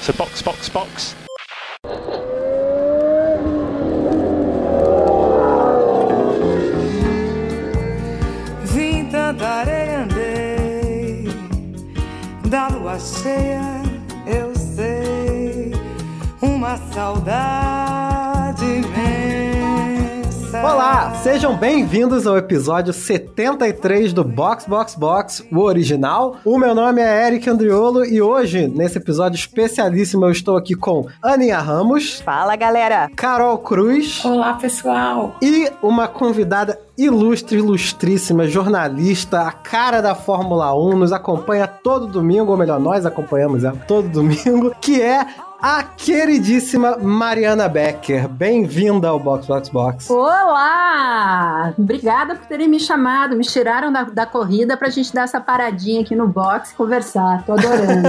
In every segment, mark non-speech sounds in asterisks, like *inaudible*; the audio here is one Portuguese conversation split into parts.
So box, box, box. Sejam bem-vindos ao episódio 73 do Box Box Box, o original. O meu nome é Eric Andriolo e hoje, nesse episódio especialíssimo, eu estou aqui com Aninha Ramos, Fala, galera! Carol Cruz Olá, pessoal! e uma convidada ilustre, ilustríssima, jornalista, a cara da Fórmula 1, nos acompanha todo domingo, ou melhor, nós acompanhamos ela todo domingo, que é a queridíssima Mariana Becker. Bem-vinda ao Box Box Box. Olá! Obrigada por terem me chamado. Me tiraram da, da corrida pra gente dar essa paradinha aqui no box e conversar. Tô adorando.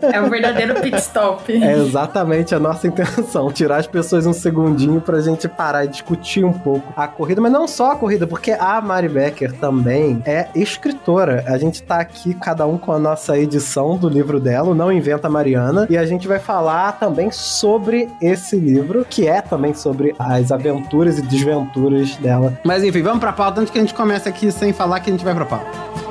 *laughs* É o verdadeiro pit stop. É exatamente a nossa intenção, *laughs* tirar as pessoas um segundinho pra gente parar e discutir um pouco a corrida, mas não só a corrida, porque a Mari Becker também é escritora. A gente tá aqui, cada um com a nossa edição do livro dela, o Não Inventa Mariana, e a gente vai falar também sobre esse livro, que é também sobre as aventuras e desventuras dela. Mas enfim, vamos pra pauta antes que a gente comece aqui sem falar que a gente vai pra pauta.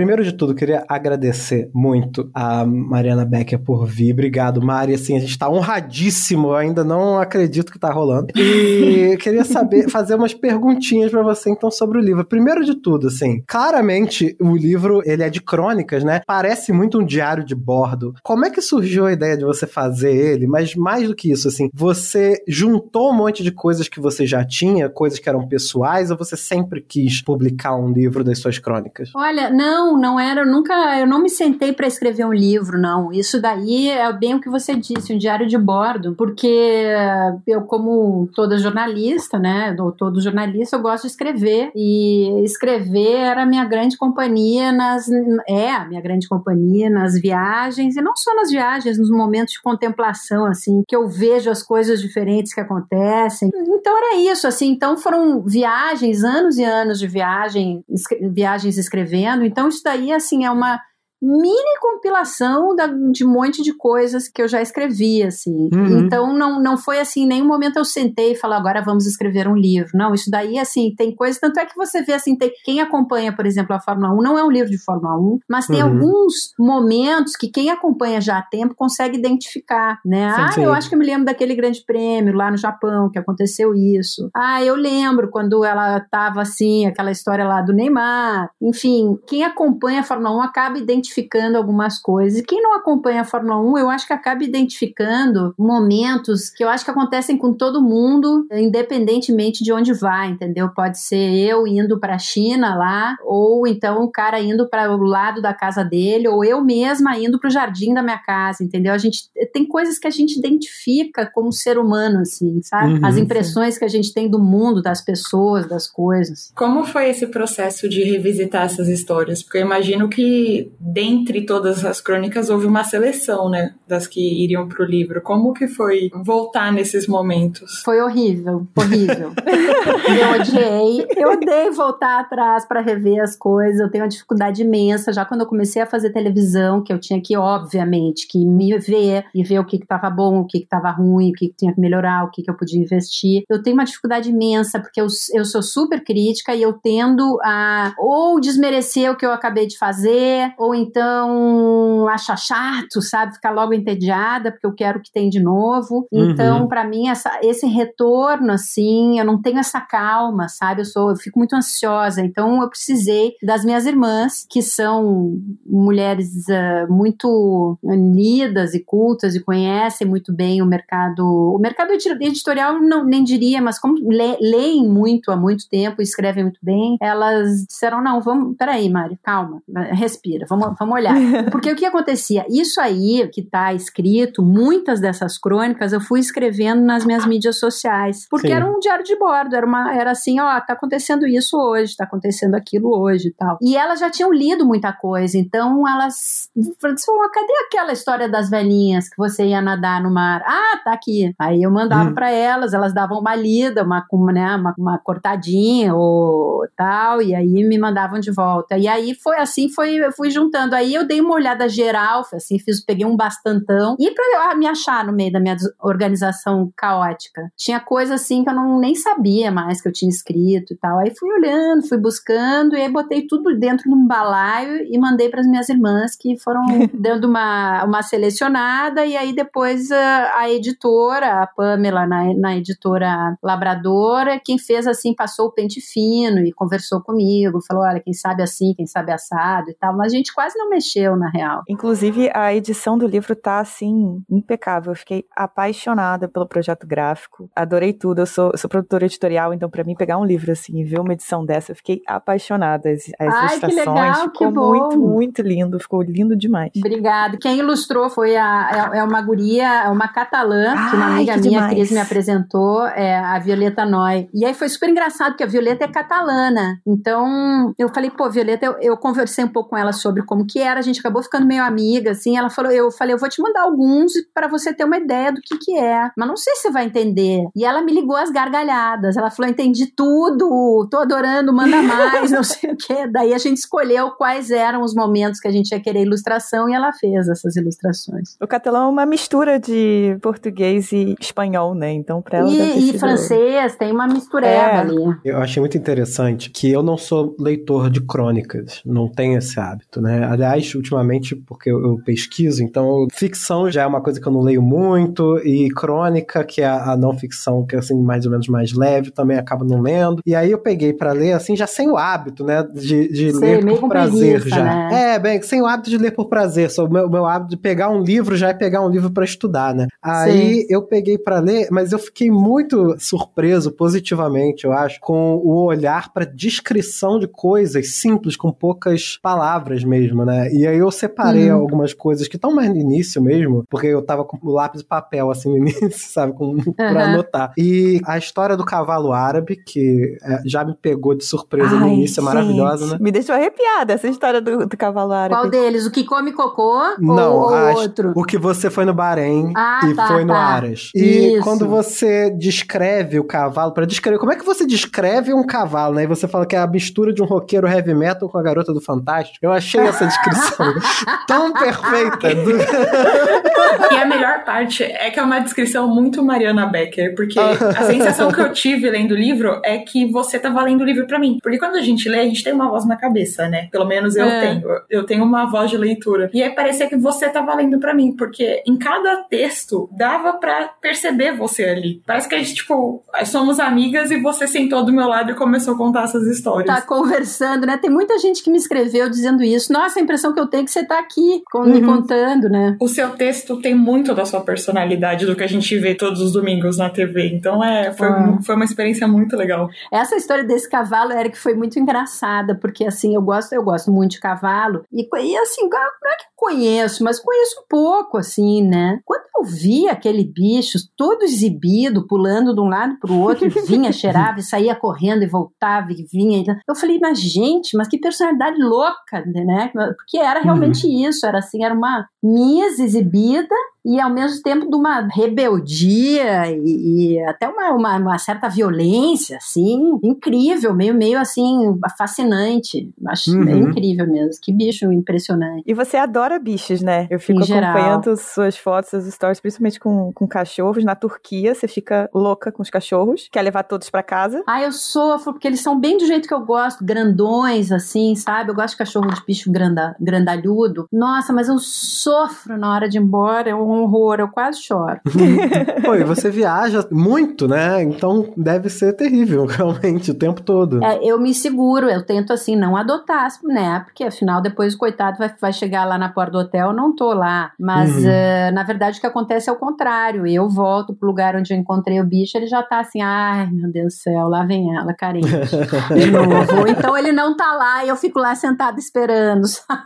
Primeiro de tudo, queria agradecer muito a Mariana Becker por vir. Obrigado, Mari. Assim, a gente tá honradíssimo. Eu ainda não acredito que tá rolando. E *laughs* queria saber, fazer umas perguntinhas pra você, então, sobre o livro. Primeiro de tudo, assim, claramente o livro, ele é de crônicas, né? Parece muito um diário de bordo. Como é que surgiu a ideia de você fazer ele? Mas mais do que isso, assim, você juntou um monte de coisas que você já tinha, coisas que eram pessoais, ou você sempre quis publicar um livro das suas crônicas? Olha, não, não era, nunca, eu não me sentei pra escrever um livro, não. Isso daí é bem o que você disse, um diário de bordo, porque eu, como toda jornalista, né, ou todo jornalista, eu gosto de escrever, e escrever era minha grande companhia nas, é a minha grande companhia nas viagens, e não só nas viagens, nos momentos de contemplação, assim, que eu vejo as coisas diferentes que acontecem. Então era isso, assim, então foram viagens, anos e anos de viagem, viagens escrevendo, então daí, assim, é uma mini compilação da- de um monte de coisas que eu já escrevi, assim. Uhum. Então não, não foi assim, em nenhum momento eu sentei e falei, agora vamos escrever um livro. Não, isso daí, assim, tem coisas, tanto é que você vê, assim, tem, quem acompanha, por exemplo, a Fórmula 1, não é um livro de Fórmula 1, mas tem Uhum. alguns momentos que quem acompanha já há tempo consegue identificar, né? Sim, ah, sim. eu acho que eu me lembro daquele grande prêmio lá no Japão, que aconteceu isso. Ah, eu lembro quando ela tava assim, aquela história lá do Neymar. Enfim, quem acompanha a Fórmula 1 acaba identificando algumas coisas. E quem não acompanha a Fórmula 1, eu acho que acaba identificando momentos que eu acho que acontecem com todo mundo, independentemente de onde vai, entendeu? Pode ser eu indo para a China lá, ou então o cara indo para o lado da casa dele, ou eu mesma indo para o jardim da minha casa, entendeu? A gente tem coisas que a gente identifica como ser humano, assim, sabe? Uhum, As sim. impressões que a gente tem do mundo, das pessoas, das coisas. Como foi esse processo de revisitar essas histórias? Porque eu imagino que, dentre todas as crônicas, houve uma seleção, né? Das que iriam pro livro. Como que foi voltar nesses momentos? Foi horrível, horrível. *laughs* eu odiei, eu odeio voltar atrás para rever as coisas. Eu tenho uma dificuldade imensa já quando eu comecei a fazer televisão, que eu tinha que, obviamente, que me ver e ver o que estava bom, o que estava ruim, o que, que tinha que melhorar, o que, que eu podia investir. Eu tenho uma dificuldade imensa porque eu, eu sou super crítica e eu tendo a ou desmerecer o que eu acabei de fazer, ou então achar chato, sabe? Ficar logo entediada porque eu quero o que tem de novo. Uhum. Então, para mim, essa, esse retorno, assim, eu não tenho essa calma, sabe? Eu sou, eu fico muito ansiosa. Então, eu precisei das minhas irmãs, que são mulheres ah, muito unidas e cultas e conhecem muito bem o mercado. O mercado edi- editorial, não, nem diria, mas como le- leem muito há muito tempo, escrevem muito bem, elas disseram: não, vamos, peraí, Mari, calma, respira, vamos, vamos olhar. *laughs* Porque o que acontecia? Isso aí que tá escrito, muitas dessas crônicas eu fui escrevendo nas minhas mídias sociais. Porque Sim. era um diário de bordo, era, uma, era assim, ó, tá acontecendo isso hoje, tá acontecendo aquilo hoje e tal. E elas já tinham lido muita coisa, então elas falaram, "Pô, cadê aquela história das velhinhas que você ia nadar no mar? Ah, tá aqui. Aí eu mandava Hum. pra elas, elas davam uma lida, uma, uma, né, uma, uma cortadinha ou tal, e aí me mandavam de volta. E aí foi assim, foi, eu fui juntando. Aí eu dei uma olhada geral, assim, fiz, peguei um bastantão. E pra eu, ah, me achar no meio da minha organização caótica, tinha coisa assim que eu não, nem sabia mais que eu tinha escrito e tal. Aí fui olhando, fui buscando, e aí botei tudo dentro de um balaio e mandei para as minhas irmãs, que foram *laughs* dando uma, uma selecionada, e aí depois a, a editora, a Pamela, na, na editora Labradora, quem fez assim, passou o pente fino e conversou comigo, falou: olha, quem sabe assim, quem sabe assado e tal, mas a gente quase não mexeu, na real. Inclusive, a edição do livro tá, assim, impecável. Eu fiquei apaixonada pelo projeto gráfico. Adorei tudo. Eu sou, sou produtora editorial, então pra mim pegar um livro assim e ver uma edição dessa, eu fiquei apaixonada. As, as Ai, que ilustrações legal, ficou que bom. muito, muito lindo. Ficou lindo demais. Obrigada. Quem ilustrou foi a, é, é uma guria, é uma catalã, que uma Ai, amiga que minha, demais. Cris, me apresentou, é a Violeta Noy. E aí foi super engraçado, porque a Violeta é catalana. Então, eu falei, pô, Violeta, eu, eu conversei um pouco com ela sobre como que era, a gente acabou ficando meio amiga, assim. Ela falou, eu falei, eu vou te mandar alguns para você ter uma ideia do que que é. Mas não sei se você vai entender. E ela me ligou as gargalhadas. Ela falou, entendi tudo, tô adorando, manda *laughs* mais, não sei o quê. Daí a gente escolheu quais eram os momentos que a gente ia querer ilustração e ela fez essas ilustrações. O catalão é uma mistura de português e espanhol, né? Então, pra ela E, e francês, tem uma mistureba É. ali. Eu achei muito interessante que eu não sou leitor de crônicas, não tenho esse hábito, né? Aliás, ultimamente, porque eu, eu pesquiso, então ficção já é uma coisa que eu não leio muito, e crônica, que é a, a não ficção, que é assim, mais ou menos mais leve, também acabo não lendo. E aí eu peguei pra ler, assim, já sem o hábito, né? De, de Sei, ler por prazer preguiça, já. né? É, bem, sem o hábito de ler por prazer. Só o meu, meu hábito de pegar um livro já é pegar um livro pra estudar, né? Aí eu peguei pra ler, mas eu fiquei muito surpreso positivamente, eu acho, com o olhar pra descrição de coisas simples, com poucas palavras mesmo, né? E aí eu separei Uhum. algumas coisas que estão mais no início mesmo, porque eu tava com o lápis e papel assim no *laughs* início, sabe? Com, pra Uhum. anotar. E a história do cavalo árabe, que é, já me pegou de surpresa no Ai, início, é maravilhosa, gente, né? Me deixou arrepiada essa história do, do cavalo árabe. Qual deles? O que come cocô Não, ou, ou a- outro? O que você foi no Bahrein Ah, e tá, foi no tá. Aras. E Isso. quando você descreve o cavalo, pra descrever, como é que você descreve um cavalo, né? E você fala que é a mistura de um roqueiro heavy metal com a garota do Fantástico. Eu achei essa descrição tão perfeita. do- E a melhor parte é que é uma descrição muito Mariana Becker, porque a sensação que eu tive lendo o livro é que você tava lendo o livro pra mim. Porque quando a gente lê, a gente tem uma voz na cabeça, né? Pelo menos eu É. tenho. Eu tenho uma voz de leitura. E aí parecia que você tava lendo pra mim, porque em cada texto dava pra perceber você ali. Parece que a gente, tipo, somos amigas e você sentou do meu lado e começou a contar essas histórias. Tá conversando, né? Tem muita gente que me escreveu dizendo isso. Nossa, a impressão que eu tenho é que você tá aqui com- me Uhum. contando, né? O seu texto tem muito da sua personalidade, do que a gente vê todos os domingos na TV. Então é, foi, Ah. foi uma experiência muito legal. Essa história desse cavalo, Eric, foi muito engraçada, porque assim, eu gosto, eu gosto muito de cavalo, e, e assim, não é que eu conheço, mas conheço um pouco, assim, né? Quando eu vi aquele bicho todo exibido, pulando de um lado pro outro, e vinha, *laughs* cheirava, e saía correndo, e voltava, e vinha, eu falei, mas gente, mas que personalidade louca, né? Porque era realmente isso, era assim, era uma Miss exibida, e ao mesmo tempo de uma rebeldia e, e até uma, uma, uma certa violência, assim, incrível, meio, meio assim, fascinante. Acho Uhum. é incrível mesmo. Que bicho impressionante. E você adora bichos, né? Eu fico Em geral. acompanhando suas fotos, suas stories, principalmente com, com cachorros. Na Turquia, você fica louca com os cachorros, quer levar todos pra casa. Ah, eu sofro, porque eles são bem do jeito que eu gosto, grandões, assim, sabe? Eu gosto de cachorro de bicho granda, grandalhudo. Nossa, mas eu sofro na hora de ir embora. É um horror, eu quase choro. Pô, e *laughs* você viaja muito, né? Então deve ser terrível, *laughs* realmente, o tempo todo. É, eu me seguro, eu tento assim, não adotar, né? Porque afinal, depois o coitado vai, vai chegar lá na porta do hotel, eu não tô lá. Mas uhum. uh, na verdade o que acontece é o contrário. Eu volto pro lugar onde eu encontrei o bicho, ele já tá assim, ai meu Deus do céu, lá vem ela, carente. *laughs* De novo. Então ele não tá lá e eu fico lá sentada esperando, sabe?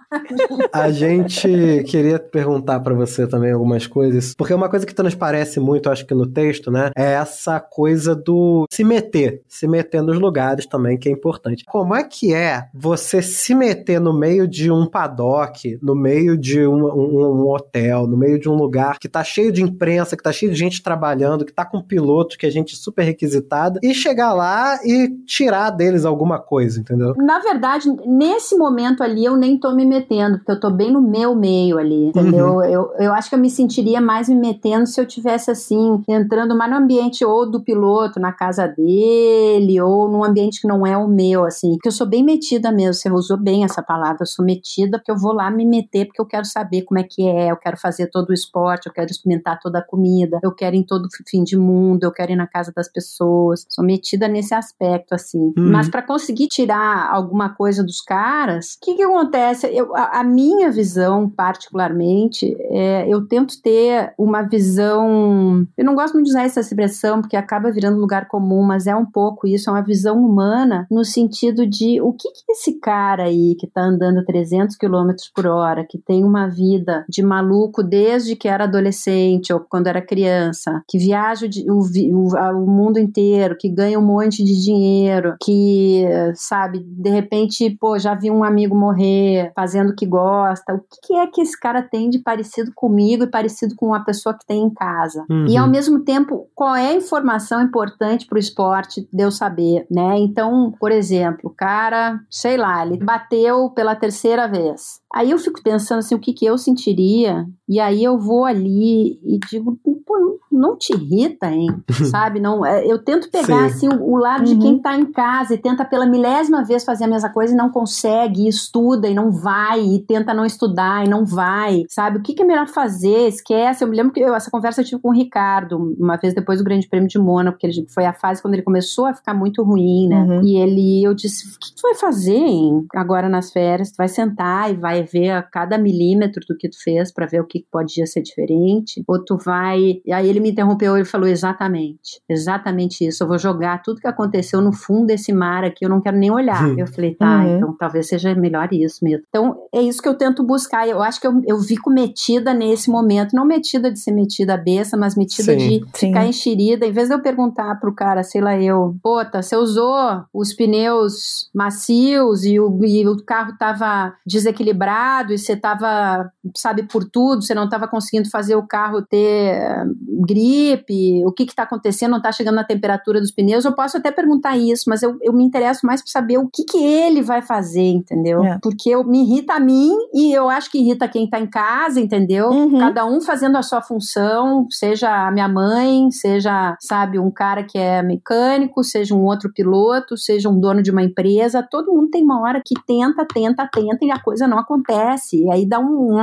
A gente queria perguntar para você também algumas coisas, porque uma coisa que transparece muito, acho que no texto, né, é essa coisa do se meter, se meter nos lugares também, que é importante. Como é que é você se meter no meio de um paddock, no meio de um, um, um hotel, no meio de um lugar que tá cheio de imprensa, que tá cheio de gente trabalhando, que tá com piloto, que é gente super requisitada, e chegar lá e tirar deles alguma coisa, entendeu? Na verdade, nesse momento ali, eu nem tô me metendo, porque eu tô bem no meu meio ali, entendeu? Uhum. Eu, eu acho que eu me sentiria mais me metendo se eu tivesse assim, entrando mais no ambiente ou do piloto, na casa dele, ou num ambiente que não é o meu, assim. Porque eu sou bem metida mesmo, você usou bem essa palavra, eu sou metida porque eu vou lá me meter, porque eu quero saber como é que é, eu quero fazer todo o esporte, eu quero experimentar toda a comida, eu quero ir em todo fim de mundo, eu quero ir na casa das pessoas. Sou metida nesse aspecto, assim. Uhum. Mas para conseguir tirar alguma coisa dos caras, o que, que acontece? Eu, a, a, minha visão, particularmente, é, eu tento ter uma visão. Eu não gosto muito de usar essa expressão, porque acaba virando lugar comum, mas é um pouco isso, é uma visão humana, no sentido de o que, que esse cara aí que tá andando 300 km por hora, que tem uma vida de maluco desde que era adolescente ou quando era criança, que viaja o, o, o mundo inteiro, que ganha um monte de dinheiro, que, sabe, de repente, pô, já vi um amigo morrer fazendo o que gosta. O que, que é que esse cara tem de parecido comigo e parecido com uma pessoa que tem em casa? Uhum. E ao mesmo tempo, qual é a informação importante para o esporte de eu saber, né? Então, por exemplo, o cara, sei lá, ele bateu pela terceira vez. Aí eu fico pensando assim, o que, que eu sentiria, e aí eu vou ali e digo, pô, não te irrita, hein? *laughs* Sabe? Não, é, eu tento pegar Sim. assim o, o lado uhum. de quem tá em casa e tenta pela milésima vez fazer a mesma coisa e não consegue, e estuda e não vai, e tenta não estudar e não vai, sabe? O que, que é melhor fazer? Esquece. Eu me lembro que eu, essa conversa eu tive com o Ricardo, uma vez depois do Grande Prêmio de Mônaco, porque ele, foi a fase quando ele começou a ficar muito ruim, né? Uhum. E ele, eu disse, o que, tu vai fazer, hein? Agora nas férias, tu vai sentar e vai ver a cada milímetro do que tu fez para ver o que podia ser diferente, ou tu vai. E aí ele me interrompeu e falou: exatamente, exatamente isso. Eu vou jogar tudo que aconteceu no fundo desse mar aqui, eu não quero nem olhar. eu falei: tá, uhum. então talvez seja melhor isso mesmo. Então é isso que eu tento buscar. Eu acho que eu, eu fico metida nesse momento, não metida de ser metida a besta, mas metida sim, de sim. ficar enxerida. Em vez de eu perguntar pro cara, sei lá, eu, pô, tá, você usou os pneus macios e o, e o carro tava desequilibrado e você tava, sabe, por tudo, você não tava conseguindo fazer o carro ter uh, gripe, o que que tá acontecendo, não tá chegando na temperatura dos pneus, eu posso até perguntar isso, mas eu, eu me interesso mais para saber o que que ele vai fazer, entendeu? É. Porque eu, me irrita a mim e eu acho que irrita quem tá em casa, entendeu? Uhum. Cada um fazendo a sua função, seja a minha mãe, seja, sabe, um cara que é mecânico, seja um outro piloto, seja um dono de uma empresa, todo mundo tem uma hora que tenta, tenta, tenta e a coisa não acontece. E aí dá um.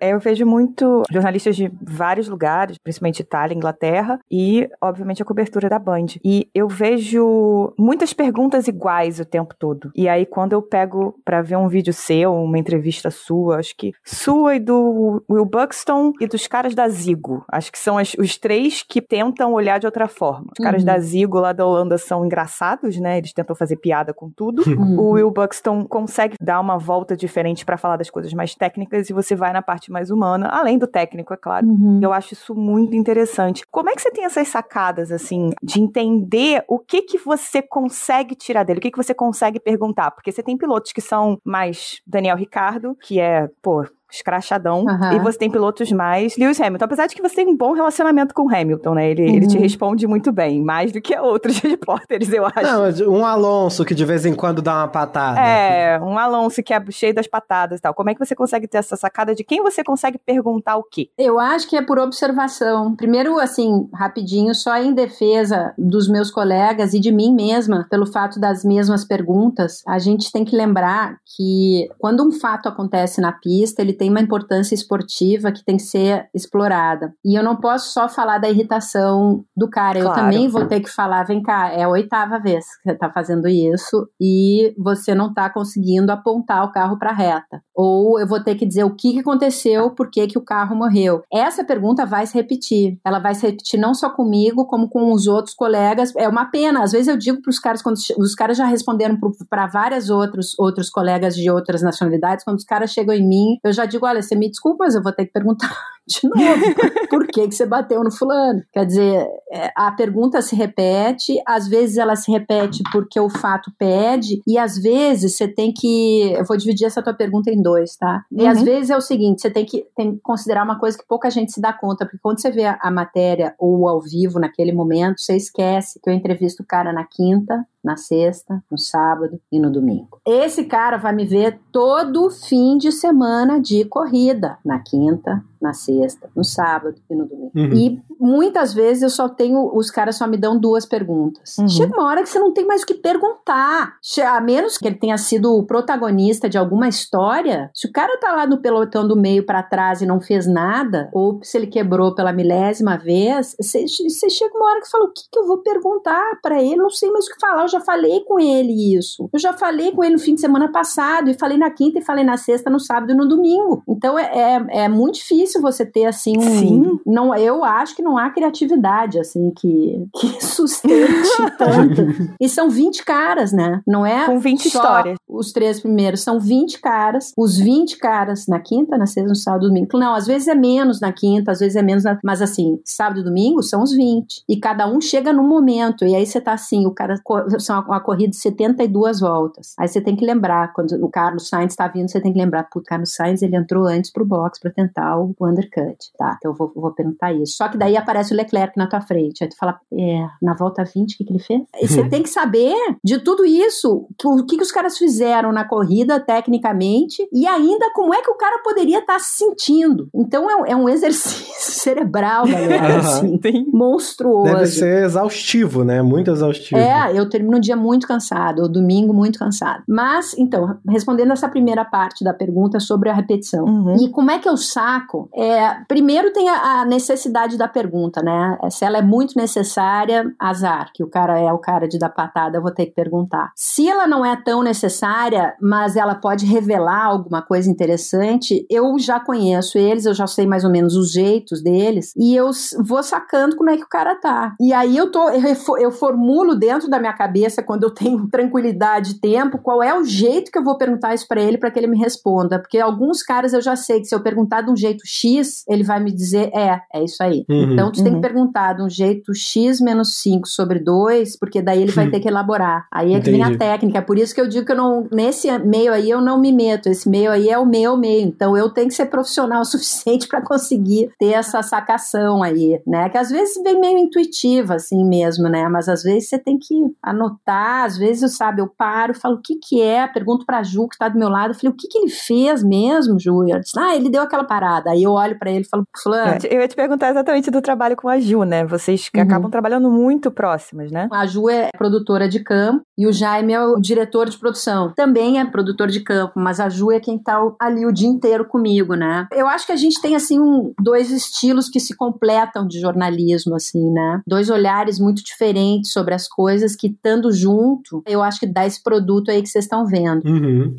É, eu vejo muito jornalistas de vários lugares, principalmente Itália, Inglaterra, e, obviamente, a cobertura da Band. E eu vejo muitas perguntas iguais o tempo todo. E aí, quando eu pego para ver um vídeo seu, uma entrevista sua, acho que sua e do Will Buxton e dos caras da Zigo. Acho que são as, os três que tentam olhar de outra forma. Os caras uhum. da Zigo lá da Holanda são engraçados, né? Eles tentam fazer piada com tudo. *laughs* Uhum. O Will Buxton consegue dar uma volta diferente para falar das coisas mais técnicas e você vai na parte mais humana, além do técnico, é claro. Uhum. Eu acho isso muito interessante. Como é que você tem essas sacadas, assim, de entender o que que você consegue tirar dele, o que que você consegue perguntar? Porque você tem pilotos que são mais Daniel Ricardo, que é, pô, escrachadão. Uhum. E você tem pilotos mais Lewis Hamilton. Apesar de que você tem um bom relacionamento com o Hamilton, né? Ele, uhum. ele te uhum. responde muito bem, mais do que *laughs* outros repórteres, eu acho. Não, um Alonso que de vez em quando dá uma patada. É, um Alonso que é cheio das patadas e tal. Como é que você consegue ter essa sacada de quem você consegue perguntar o quê? Eu acho que é por observação. Primeiro, assim, rapidinho, só em defesa dos meus colegas e de mim mesma, pelo fato das mesmas perguntas, a gente tem que lembrar que quando um fato acontece na pista, ele tem uma importância esportiva que tem que ser explorada. E eu não posso só falar da irritação do cara, eu Claro. também vou ter que falar, vem cá, é a oitava vez que você tá fazendo isso e você não tá conseguindo apontar o carro pra reta. Ou eu vou ter que dizer o que, que aconteceu, por que, que o carro morreu. Essa pergunta vai se repetir. Ela vai se repetir não só comigo, como com os outros colegas. É uma pena. Às vezes eu digo pros caras, quando os caras já responderam para vários outros, outros colegas de outras nacionalidades, quando os caras chegam em mim, eu já digo: olha, você me desculpa, mas eu vou ter que perguntar *laughs* de novo. Por que, que você bateu no fulano? Quer dizer, é, a pergunta se repete, às vezes ela se repete porque o fato pede, e às vezes você tem que. Eu vou dividir essa tua pergunta em dois, tá? E Uhum. às vezes é o seguinte: você tem que, tem que considerar uma coisa que pouca gente se dá conta, porque quando você vê a, a matéria ou ao vivo naquele momento, você esquece que eu entrevisto o cara na quinta, na sexta, no sábado e no domingo. Esse cara vai me ver todo fim de semana de corrida, na quinta, na sexta, no sábado e no domingo. Uhum. E muitas vezes eu só tenho, os caras só me dão duas perguntas. Uhum. Chega uma hora que você não tem mais o que perguntar. A menos que ele tenha sido o protagonista de alguma história, se o cara tá lá no pelotão do meio pra trás e não fez nada, ou se ele quebrou pela milésima vez, você você chega uma hora que fala: o que, que eu vou perguntar pra ele? Não sei mais o que falar. Eu já falei com ele isso. Eu já falei com ele no fim de semana passado, e falei na quinta, e falei na sexta, no sábado e no domingo. Então é, é, é muito difícil você ter assim um. Sim. Não, eu acho que não há criatividade assim que, *laughs* que sustente *laughs* tanto. E são 20 caras, né? Não é Com 20 só histórias. os três primeiros, são 20 caras. Os 20 caras na quinta, na sexta, no sábado e domingo. Não, às vezes é menos na quinta, às vezes é menos na... Mas assim, sábado e domingo são os 20. E cada um chega num momento. E aí você tá assim, o cara... São uma corrida de 72 voltas. Aí você tem que lembrar, quando o Carlos Sainz tá vindo, você tem que lembrar, putz, o Carlos Sainz, ele entrou antes pro box pra tentar o undercut. Tá, então eu vou, vou perguntar isso. Só que daí aparece o Leclerc na tua frente. Aí tu fala, é, na volta 20, o que, que ele fez? E você tem que saber de tudo isso, que- o que, que os caras fizeram na corrida, tecnicamente, e ainda como é que o cara poderia estar se sentindo. Então é, um- é um *laughs* exercício cerebral, galera, assim, Sim. monstruoso. Deve ser exaustivo, né? Muito exaustivo. É, eu termino o dia muito cansado, o domingo muito cansado. Mas, então, respondendo essa primeira parte da pergunta sobre a repetição. Uhum. E como é que eu saco? É, primeiro tem a, a necessidade da pergunta, né? Se ela é muito necessária, azar, que o cara é o cara de dar patada, eu vou ter que perguntar. Se ela não é tão necessária, mas ela pode revelar alguma coisa interessante, eu já conheço eles, eu já sei mais ou menos os jeitos deles, e eu vou sacando como é que o cara tá. E aí eu tô, eu, eu formulo dentro da minha cabeça, quando eu tenho *laughs* tranquilidade e tempo, qual é o jeito que eu vou perguntar isso pra ele para que ele me responda. Porque alguns caras eu já sei que se eu perguntar de um jeito X, ele vai me dizer, é, é isso aí. Uhum. Então tu tem Uhum. que perguntar de um jeito X menos 5 sobre 2, porque daí ele vai ter que elaborar. Aí é que vem a Entendi. técnica. É por isso que eu digo que eu não, nesse meio aí eu não me meto. Esse meio aí é o meu meio. Então eu tenho que ser profissional o *laughs* suficiente para conseguir ter essa sacação aí, né? Que às vezes vem meio intuitiva assim mesmo, né? Mas às vezes você tem que anotar, às vezes, sabe, eu paro, falo o que que é, pergunto pra Ju que tá do meu lado, eu falei, o que que ele fez mesmo, Ju? Ela disse, ah, ele deu aquela parada. Aí eu olho pra ele e falo, fulano, Eu ia te perguntar exatamente do trabalho com a Ju, né? Vocês que Uhum. acabam trabalhando muito próximas, né? A Ju é produtora de campo e o Jaime é o diretor de produção. Também é produtor de campo, mas a Ju é quem tá ali o dia inteiro comigo, né? Eu acho que a gente tem, assim, um- dois estilos que se completam de jornalismo, assim, né? Dois olhares muito diferentes sobre as coisas que, estando junto, eu acho que dá esse produto aí que vocês estão vendo. Uhum.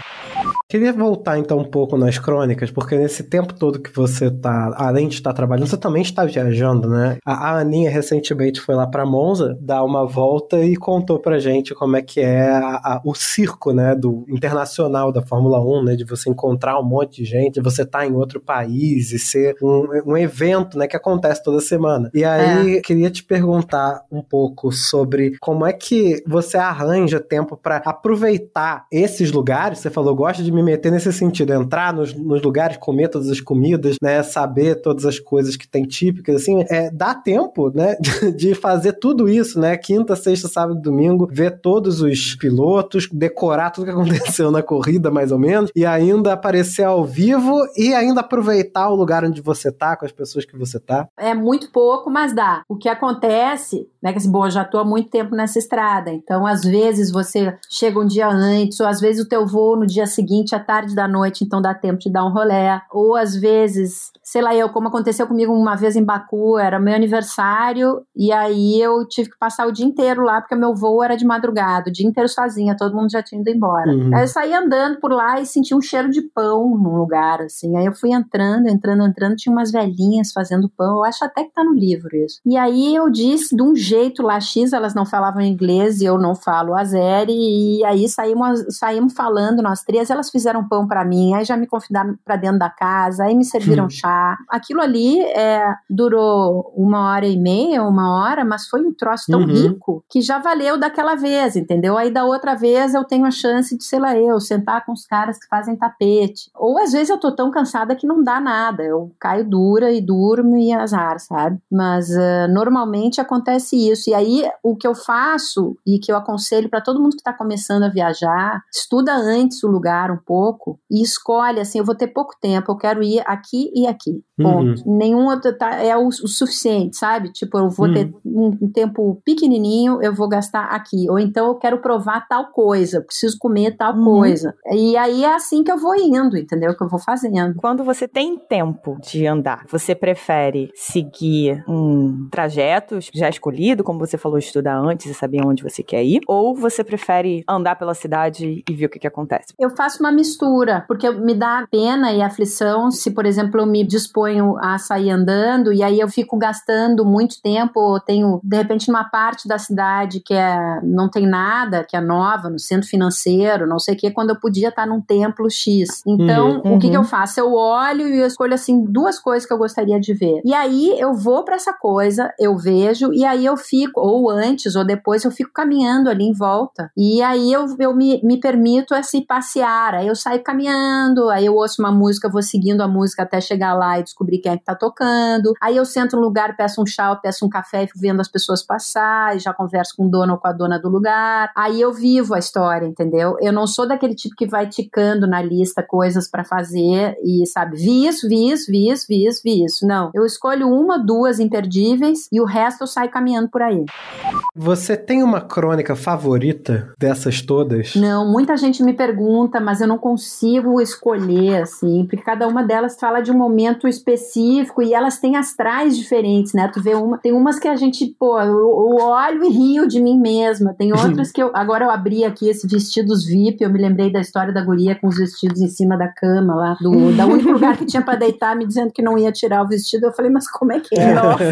Queria voltar então um pouco nas crônicas, porque nesse tempo todo que você tá, além de estar trabalhando, você também está viajando, né? A, a Aninha recentemente foi lá pra Monza dar uma volta e contou pra gente como é que é a- a- o circo, né, do internacional da Fórmula 1, né, de você encontrar um monte de gente, você estar em outro país e ser um, um evento, né, que acontece toda semana. E aí, queria te perguntar um pouco sobre como é que você arranja tempo pra aproveitar esses lugares. Você falou, gosto de me meter nesse sentido, entrar nos, nos lugares, comer todas as comidas, né, saber todas as coisas que tem típicas, assim, é, dá tempo, né, *laughs* de, fazer tudo isso, né, quinta, sexta, sábado, domingo, ver todos os pilotos, decorar tudo que *laughs* aconteceu na corrida, mais ou menos, e ainda aparecer ao vivo e ainda aproveitar o lugar onde você tá, com as pessoas que você tá. É muito pouco, mas dá. O que acontece, né, que assim, bom, eu já tô há muito tempo nessa estrada, então às vezes você chega um dia antes, ou às vezes o teu voo no dia seguinte é tarde da noite, então dá tempo de dar um rolé. Ou às vezes, sei lá, eu, como aconteceu comigo uma vez em Baku, era meu aniversário, e aí eu tive que passar o dia inteiro lá, porque meu voo era de madrugada, o dia inteiro sozinha, todo mundo já tinha ido embora. Uhum. Aí eu saí andando por lá e senti um cheiro de pão num lugar, assim. Aí eu fui entrando, entrando, entrando, tinha umas velhinhas fazendo pão. Eu acho até que tá no livro isso. E aí eu disse de um jeito lá X, elas não falavam inglês e eu não falo azeri, e aí saímos, saímos falando nós três, elas fizeram pão para mim, aí já me convidaram para dentro da casa, aí me serviram Hum. chá. Aquilo ali é, durou uma hora e meia, uma hora, mas foi um troço tão Uhum. rico que já valeu daquela vez, entendeu? Aí da outra vez eu tenho a chance de, sei lá, eu sentar com os caras que fazem tapete. Ou às vezes eu tô tão cansada que não dá nada, eu caio dura e durmo e azar, sabe? Mas ah, normalmente acontece isso. E aí o que eu faço e que eu aconselho para todo mundo que tá começando a viajar, estuda antes o lugar um pouco e escolhe assim, eu vou ter pouco tempo, eu quero ir aqui e aqui. Ponto. Nenhum outro tá, é o, o suficiente, sabe? Tipo, eu vou Uhum. ter um, um tempo pequenininho, eu vou gastar aqui. Ou então eu quero provar tal coisa, preciso comer tal Uhum. coisa. E aí é assim que eu vou indo, entendeu? Que eu vou fazendo. Quando você tem tempo de andar, você prefere seguir um trajeto já escolhido, como você falou, estudar antes e saber onde você quer ir? Ou você prefere andar pela cidade e ver o que, que acontece? Eu faço uma mistura, porque me dá pena e aflição se, por exemplo, eu me disponho a sair andando e aí eu fico gastando muito tempo, tenho, de repente, numa parte da cidade que é, não tem nada, que é nova, no centro financeiro, não sei o que, quando eu podia estar num templo X. Então, Uhum. o que, que eu faço? Eu olho e eu escolho, assim, duas coisas que eu gostaria de ver. E aí eu vou para essa coisa, eu vejo, e aí eu fico, ou antes ou depois, eu fico caminhando ali em volta. E aí eu, eu me, me permito esse passear. Aí eu saio caminhando, aí eu ouço uma música, vou seguindo a música até chegar lá e descobrir quem é que tá tocando. Aí eu sento no lugar, peço um chá, peço um café e fico vendo as pessoas passar, e já converso com o dono ou com a dona do lugar. Aí eu vivo a história, entendeu? Eu não sou daquele tipo que vai ticando na lista coisas para fazer e, sabe, vi isso, vi isso, vi isso, vi isso, vi isso. Não. Eu escolho uma, duas imperdíveis e o resto eu saio caminhando por aí. Você tem uma crônica favorita dessas todas? Não, muita gente me pergunta, mas eu não consigo escolher, assim, porque cada uma delas fala de um momento específico e elas têm astrais diferentes, né? Tu vê uma, tem umas que a gente, pô, eu, eu olho e rio de mim mesma, tem *laughs* outras que eu, agora eu abri aqui esse vestidos VIP, eu me lembrei da história da guria com os vestidos em cima da cama lá, do, da único *laughs* lugar que tinha pra deitar, me dizendo que não ia tirar o vestido, eu falei, mas como é que é? Nossa!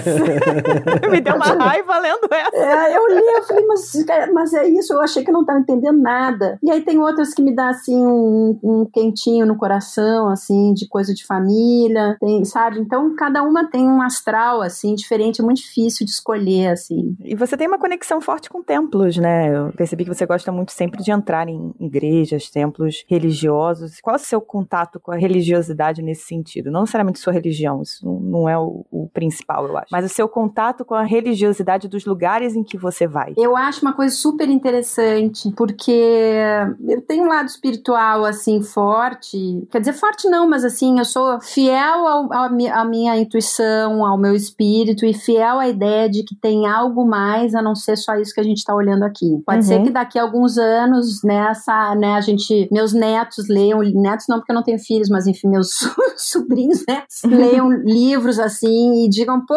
*laughs* Me deu uma raiva lendo essa. É, eu li, eu falei, mas, mas é isso, eu achei que eu não estava entendendo nada. E aí tem outras que me dá assim um, um quentinho no coração, assim, de coisa de família, tem, sabe? Então cada uma tem um astral assim diferente, é muito difícil de escolher assim. E você tem uma conexão forte com templos, né? Eu percebi que você gosta muito sempre de entrar em igrejas, templos religiosos. Qual é o seu contato com a religiosidade nesse sentido? Não necessariamente sua religião, isso não é o, o principal, eu acho. Mas o seu contato com a religiosidade dos lugares em que você vai. Eu acho uma coisa super interessante, porque eu tenho um lado espiritual, assim, forte. Quer dizer, forte não, mas assim, eu sou fiel ao, ao, à minha intuição, ao meu espírito e fiel à ideia de que tem algo mais a não ser só isso que a gente está olhando aqui. Pode Uhum. ser que daqui a alguns anos, nessa, né, a gente, meus netos leiam, netos não porque eu não tenho filhos, mas enfim, meus *laughs* sobrinhos, né, *laughs* leiam livros assim e digam, pô,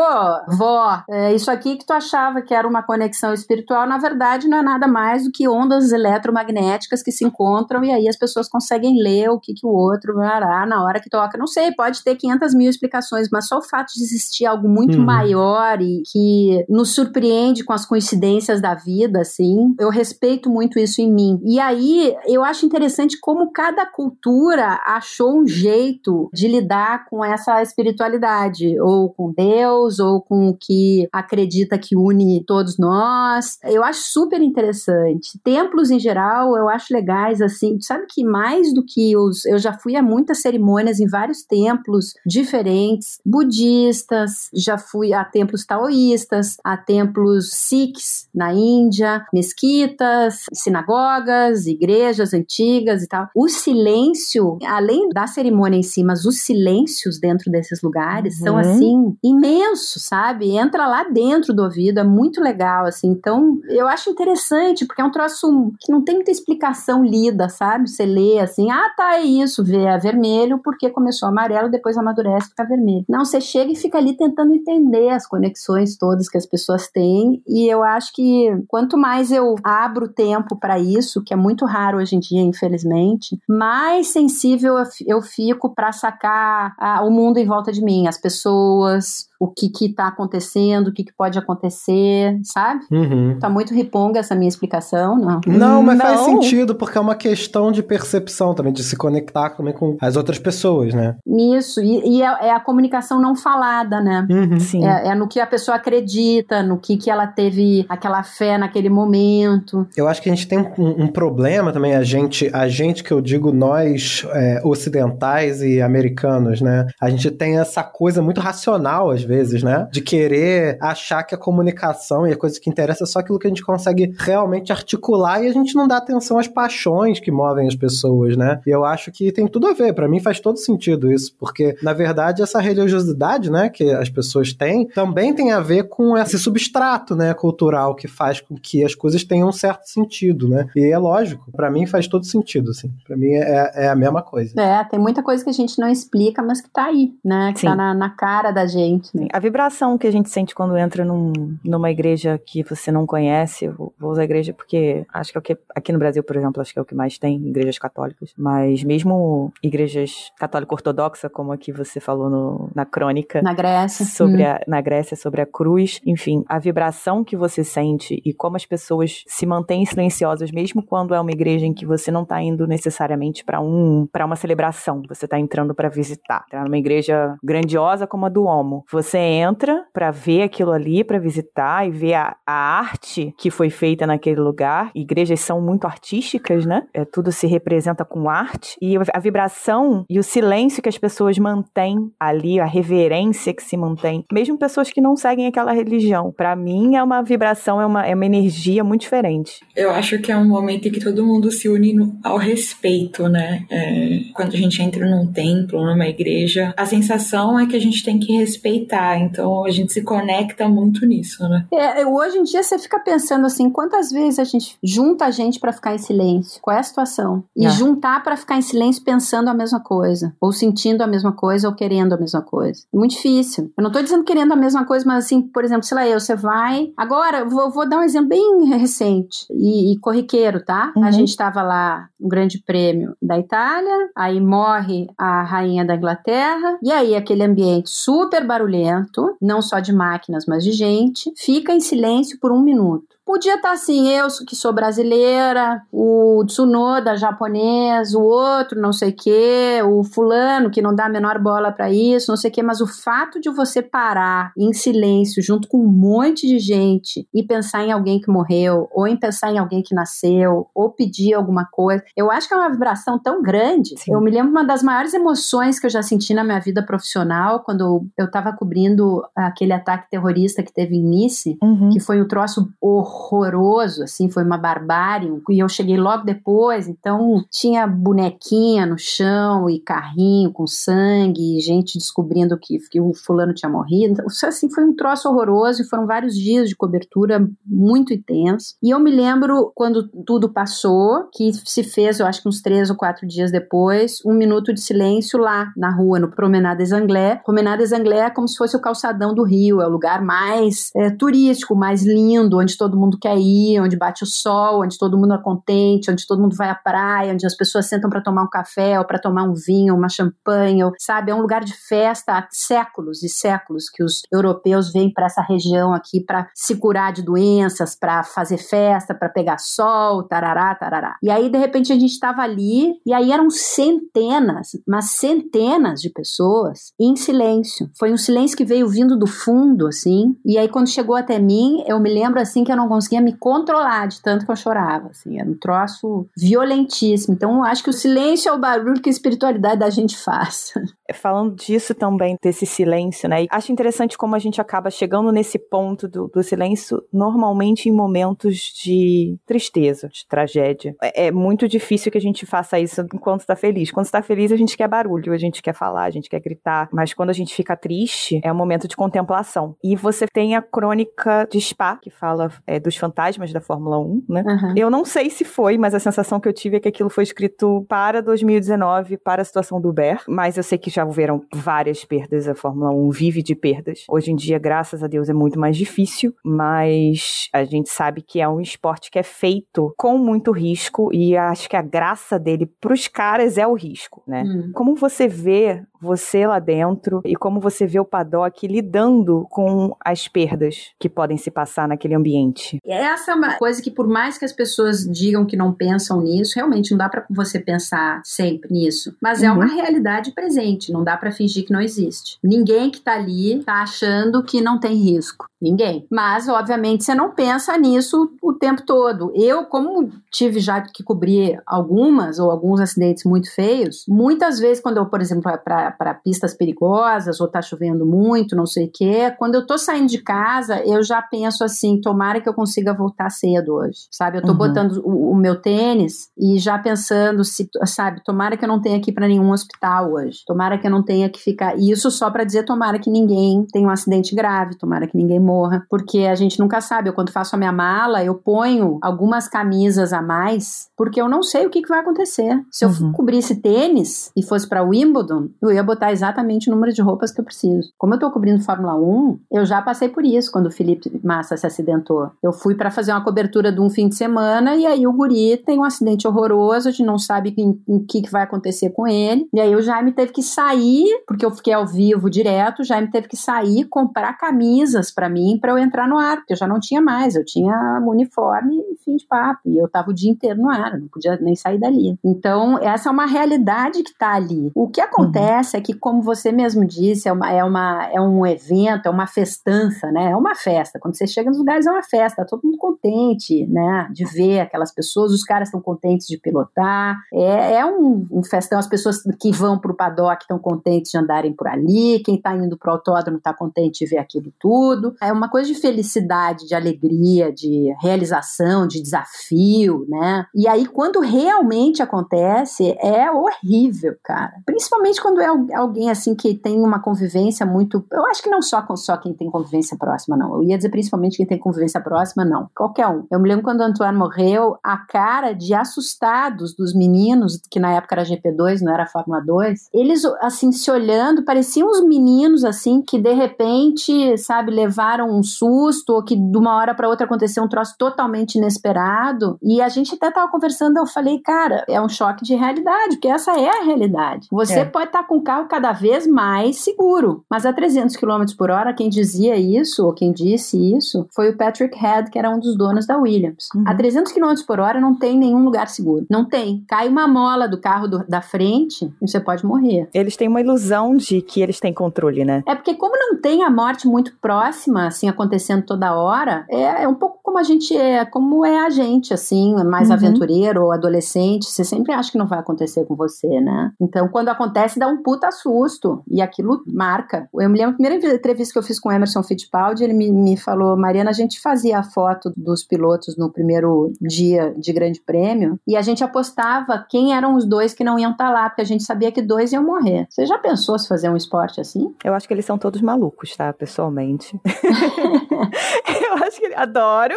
vó, é, isso aqui que tu achava que era uma conexão espiritual, na verdade não é nada mais do que ondas eletromagnéticas que se encontram e aí as pessoas conseguem ler o que, que o outro na hora que toca. Não sei, pode ter 500 mil explicações, mas só o fato de existir algo muito Uhum. maior e que nos surpreende com as coincidências da vida, assim, eu respeito muito isso em mim. E aí eu acho interessante como cada cultura achou um jeito de lidar com essa espiritualidade, ou com Deus, ou com o que acredita que une todos nós. Eu acho super interessante. Templos em geral, eu acho legais assim. Sabe que mais do que os, eu já fui a muitas cerimônias em vários templos diferentes, budistas, já fui a templos taoístas, a templos sikhs na Índia, mesquitas, sinagogas, igrejas antigas e tal. O silêncio, além da cerimônia em si, mas os silêncios dentro desses lugares são Uhum. assim imensos, sabe? Entra lá dentro do ouvido, é muito legal assim. Então, eu acho interessante porque é um troço que não tem muita explicação lida, sabe? Você lê lê assim, ah, tá, é isso, vê é vermelho porque começou amarelo, depois amadurece e fica vermelho. Não, você chega e fica ali tentando entender as conexões todas que as pessoas têm, e eu acho que quanto mais eu abro tempo para isso, que é muito raro hoje em dia, infelizmente, mais sensível eu fico para sacar o mundo em volta de mim, as pessoas, o que que tá acontecendo, o que que pode acontecer, sabe? Uhum. Tá muito riponga essa minha explicação, não? Não, mas não. faz sentido, porque é uma questão de percepção também, de se conectar também com as outras pessoas, né? Isso, e, e é, é, a comunicação não falada, né? Uhum. Sim. É, é, no que a pessoa acredita, no que, que ela teve aquela fé naquele momento. Eu acho que a gente tem um, um problema também, a gente, a gente que eu digo nós é, ocidentais e americanos, né? A gente tem essa coisa muito racional, às vezes, né? De querer achar que a comunicação e a coisa que interessa é só aquilo que a gente consegue realmente articular e a gente não dá atenção às paixões que movem as pessoas, né? E eu acho que tem tudo a ver. Para mim faz todo sentido isso, porque na verdade essa religiosidade, né, que as pessoas têm, também tem a ver com esse substrato, né, cultural que faz com que as coisas tenham um certo sentido, né? E é lógico, para mim faz todo sentido, assim. Para mim é, é a mesma coisa. É, tem muita coisa que a gente não explica, mas que tá aí, né? Que tá Sim. tá na, na cara da gente. Né? A vibração que a gente sente quando entra num, numa igreja que você não conhece, vou, vou usar a igreja porque acho que é o que, aqui no Brasil, por exemplo, acho que é o que mais tem, igrejas católicas, mas mesmo igrejas católico-ortodoxa, como aqui você falou no, na crônica. Na Grécia. Sobre hum. a, na Grécia, sobre a cruz, enfim, a vibração que você sente e como as pessoas se mantêm silenciosas, mesmo quando é uma igreja em que você não está indo necessariamente para um, para uma celebração, você está entrando para visitar. Tá numa igreja grandiosa como a do Homo. Você entra para ver aquilo ali, para visitar e ver a, a arte que foi feita naquele lugar. Igrejas são muito artísticas, né? É, tudo se representa com arte. E a vibração e o silêncio que as pessoas mantêm ali, a reverência que se mantém, mesmo pessoas que não seguem aquela religião. Para mim, é uma vibração, é uma, é uma energia muito diferente. Eu acho que é um momento em que todo mundo se une no, ao respeito, né? É, quando a gente entra num templo, numa igreja, a sensação é que a gente tem que respeitar. Então a gente se conecta muito nisso, né? É, hoje em dia você fica pensando assim, quantas vezes a gente junta a gente para ficar em silêncio? Qual é a situação? E é. juntar para ficar em silêncio pensando a mesma coisa, ou sentindo a mesma coisa, ou querendo a mesma coisa. É muito difícil. Eu não tô dizendo querendo a mesma coisa, mas assim, por exemplo, sei lá, eu, você vai. Agora, vou, vou dar um exemplo bem recente e, e corriqueiro, tá? Uhum. A gente tava lá no Grande Prêmio da Itália, aí morre a rainha da Inglaterra, e aí aquele ambiente super barulhento, não só de máquinas, mas de gente, fica em silêncio por um minuto. Podia estar tá assim, eu que sou brasileira, o Tsunoda japonês, o outro não sei o que, o fulano que não dá a menor bola para isso, não sei o que, mas o fato de você parar em silêncio junto com um monte de gente e pensar em alguém que morreu, ou em pensar em alguém que nasceu, ou pedir alguma coisa, eu acho que é uma vibração tão grande. Sim. Eu me lembro uma das maiores emoções que eu já senti na minha vida profissional quando eu estava cobrindo aquele ataque terrorista que teve em Nice, uhum. que foi um troço horroroso horroroso, assim, foi uma barbárie. E eu cheguei logo depois, então tinha bonequinha no chão e carrinho com sangue, e gente descobrindo que, que o fulano tinha morrido. Então, assim, foi um troço horroroso e foram vários dias de cobertura muito intenso. E eu me lembro quando tudo passou, que se fez, eu acho que uns três ou quatro dias depois, um minuto de silêncio lá na rua, no Promenade des Anglais. Promenade des Anglais é como se fosse o calçadão do Rio, é o lugar mais é, turístico, mais lindo, onde todo mundo mundo quer ir, onde bate o sol, onde todo mundo é contente, onde todo mundo vai à praia, onde as pessoas sentam para tomar um café ou para tomar um vinho, uma champanhe, ou, sabe? É um lugar de festa há séculos e séculos que os europeus vêm para essa região aqui para se curar de doenças, para fazer festa, para pegar sol, tarará, tarará. E aí, de repente, a gente estava ali e aí eram centenas, mas centenas de pessoas em silêncio. Foi um silêncio que veio vindo do fundo, assim. E aí, quando chegou até mim, eu me lembro assim que eu não conseguia me controlar de tanto que eu chorava, assim, era um troço violentíssimo. Então, eu acho que o silêncio é o barulho que a espiritualidade da gente faz. *laughs* Falando disso também, desse silêncio, né? Acho interessante como a gente acaba chegando nesse ponto do, do silêncio, normalmente em momentos de tristeza, de tragédia. É, é muito difícil que a gente faça isso enquanto está feliz. Quando está feliz, a gente quer barulho, a gente quer falar, a gente quer gritar. Mas quando a gente fica triste, é um momento de contemplação. E você tem a crônica de Spa, que fala é, dos fantasmas da Fórmula 1, né? Uhum. Eu não sei se foi, mas a sensação que eu tive é que aquilo foi escrito para 2019, para a situação do Uber, mas eu sei que já houveram várias perdas, a Fórmula 1 vive de perdas. Hoje em dia, graças a Deus, é muito mais difícil, mas a gente sabe que é um esporte que é feito com muito risco e acho que a graça dele pros caras é o risco, né? Hum. Como você vê você lá dentro e como você vê o paddock lidando com as perdas que podem se passar naquele ambiente? Essa é uma coisa que, por mais que as pessoas digam que não pensam nisso, realmente não dá pra você pensar sempre nisso. Mas é Uhum. uma realidade presente, não dá pra fingir que não existe. Ninguém que tá ali tá achando que não tem risco. Ninguém. Mas, obviamente, você não pensa nisso o tempo todo. Eu, como tive já que cobrir algumas ou alguns acidentes muito feios, muitas vezes, quando eu, por exemplo, para pistas perigosas ou tá chovendo muito, não sei o quê, quando eu tô saindo de casa, eu já penso assim: tomara que eu consiga voltar cedo hoje. Sabe? Eu tô Uhum. botando o, o meu tênis e já pensando se, sabe, tomara que eu não tenha que ir para nenhum hospital hoje. Tomara que eu não tenha que ficar. E isso só para dizer tomara que ninguém tenha um acidente grave, tomara que ninguém morra, porque a gente nunca sabe. Eu quando faço a minha mala, eu ponho algumas camisas a mais, porque eu não sei o que, que vai acontecer. Se eu Uhum. cobrisse tênis e fosse para Wimbledon, eu ia botar exatamente o número de roupas que eu preciso. Como eu tô cobrindo Fórmula 1, eu já passei por isso quando o Felipe Massa se acidentou. Eu fui para fazer uma cobertura de um fim de semana e aí o guri tem um acidente horroroso, a gente não sabe o que, que vai acontecer com ele. E aí o Jaime teve que sair, porque eu fiquei ao vivo direto, o Jaime teve que sair, comprar camisas para mim para eu entrar no ar, porque eu já não tinha mais, eu tinha uniforme e fim de papo. E eu tava o dia inteiro no ar, não podia nem sair dali. Então, essa é uma realidade que tá ali. O que acontece é que, como você mesmo disse, é, uma, é, uma, é um evento, é uma festança, né? É uma festa. Quando você chega nos lugares, é uma festa, tá todo mundo contente, né? De ver aquelas pessoas, os caras estão contentes de pilotar. É, é um, um festão, as pessoas que vão pro paddock estão contentes de andarem por ali, quem tá indo pro autódromo tá contente de ver aquilo tudo. É uma coisa de felicidade, de alegria, de realização, de desafio, né? E aí, quando realmente acontece, é horrível, cara. Principalmente quando é al- alguém assim que tem uma convivência muito. Eu acho que não só com só quem tem convivência próxima, não. Eu ia dizer principalmente quem tem convivência próxima, não. Qualquer um. Eu me lembro quando o Antoine morreu, a cara de assustados dos meninos, que na época era GP2, não era Fórmula 2, eles assim se olhando, pareciam uns meninos assim que de repente, sabe, levaram um susto ou que de uma hora para outra aconteceu um troço totalmente inesperado. E a gente até tava conversando, eu falei, cara, é um choque de realidade, porque essa é a realidade. Você É. pode estar com o carro cada vez mais seguro, mas a 300 km por hora, quem dizia isso, ou quem disse isso, foi o Patrick Head, que era um dos donos da Williams. Uhum. A 300 km por hora não tem nenhum lugar seguro. Não tem. Cai uma mola do carro do- da frente e você pode morrer. Eles têm uma ilusão de que eles têm controle, né? É porque como não tem a morte muito próxima, assim, acontecendo toda hora, é, é um pouco como a gente é, como é a gente, assim, mais Uhum. aventureiro ou adolescente, você sempre acha que não vai acontecer com você, né? Então, quando acontece, dá um puta susto, e aquilo marca. Eu me lembro, a primeira entrevista que eu fiz com o Emerson Fittipaldi, ele me, me falou, Mariana, a gente fazia a foto dos pilotos no primeiro dia de grande prêmio, e a gente apostava quem eram os dois que não iam estar lá, porque a gente sabia que dois iam morrer. Você já pensou se fazer um esporte assim? Eu acho que eles são todos malucos, tá? Pessoalmente. *laughs* eu acho que adoro,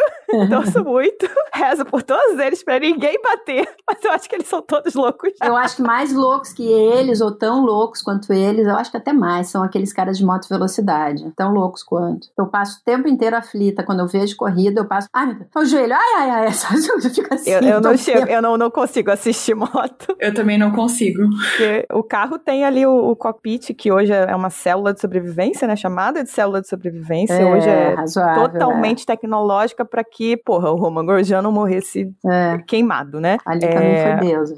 torço muito, *laughs* rezo por todos eles pra ninguém bater, *laughs* mas eu acho que eles são todos loucos. Eu acho que mais loucos que eles, ou tão loucos quanto eles, eu acho que até mais, são aqueles caras de moto velocidade. Tão loucos quanto. Eu passo o tempo inteiro aflita. Quando eu vejo corrida, eu passo. Ai, meu Deus, o joelho, ai, ai, ai. *laughs* Só eu fico assim. Eu, eu todo não chego, eu não, não consigo assistir moto, Eu também não consigo. porque o carro tem ali o, o cockpit, que hoje é uma célula de sobrevivência, né? Chamada de célula de sobrevivência. hoje é razoável. totalmente tecnológica pra que, porra, o Roman não morresse É. Queimado, né? Ali É, também foi Deus.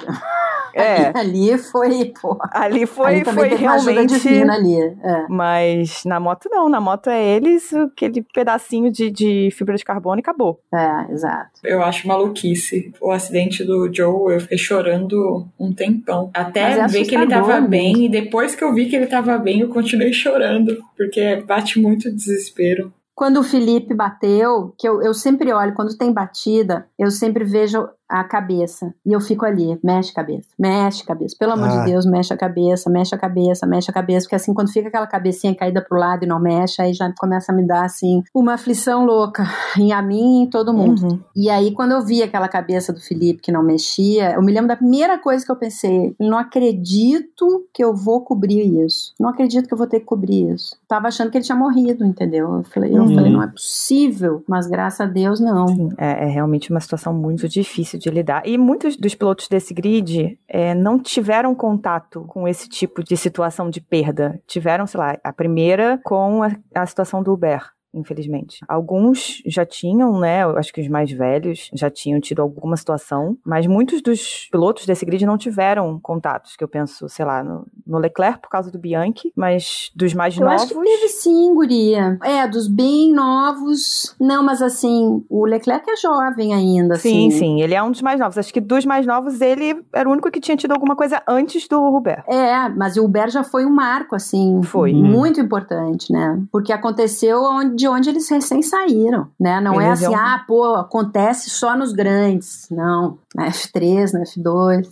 É, *laughs* Ali foi, pô. ali foi, ali foi realmente. ali. É. Mas na moto não, na moto é eles, aquele pedacinho de, de fibra de carbono e acabou. É, exato. Eu acho maluquice. O acidente do Joe, eu fiquei chorando um tempão. Até é ver que ele tava bem. E depois que eu vi que ele tava bem, eu continuei *laughs* chorando. Porque bate muito desespero. Quando o Felipe bateu, que eu, eu sempre olho, quando tem batida, eu sempre vejo a cabeça. E eu fico ali, mexe a cabeça, mexe a cabeça. Pelo amor Ah. de Deus, mexe a cabeça, mexe a cabeça, mexe a cabeça. Porque assim, quando fica aquela cabecinha caída pro lado e não mexe, aí já começa a me dar, assim, uma aflição louca. *laughs* Em a mim e em todo mundo. Uhum. E aí, quando eu vi aquela cabeça do Felipe que não mexia, eu me lembro da primeira coisa que eu pensei: não acredito que eu vou cobrir isso. Não acredito que eu vou ter que cobrir isso. Tava achando que ele tinha morrido, entendeu? Eu falei, eu Uhum. falei não é possível. Mas graças a Deus, não. Sim, é, é realmente uma situação muito difícil de lidar. E muitos dos pilotos desse grid é, não tiveram contato com esse tipo de situação de perda. Tiveram, sei lá, a primeira com a, a situação do Uber. Infelizmente. Alguns já tinham, né? Eu acho que os mais velhos já tinham tido alguma situação, mas muitos dos pilotos desse grid não tiveram contatos, que eu penso, sei lá, no, no Leclerc por causa do Bianchi, mas dos mais Eu novos. acho que teve sim, guria. É, dos bem novos. Não, mas assim, o Leclerc é jovem ainda, Sim, assim. sim, ele é um dos mais novos. Acho que dos mais novos, ele era o único que tinha tido alguma coisa antes do Robert. É, mas o Uber já foi um marco, assim. Foi. Muito importante, né? Porque aconteceu onde, de onde eles recém saíram, né? Não é Eles assim, iam- ah, pô, acontece só nos grandes. Não. Na F3, na F2.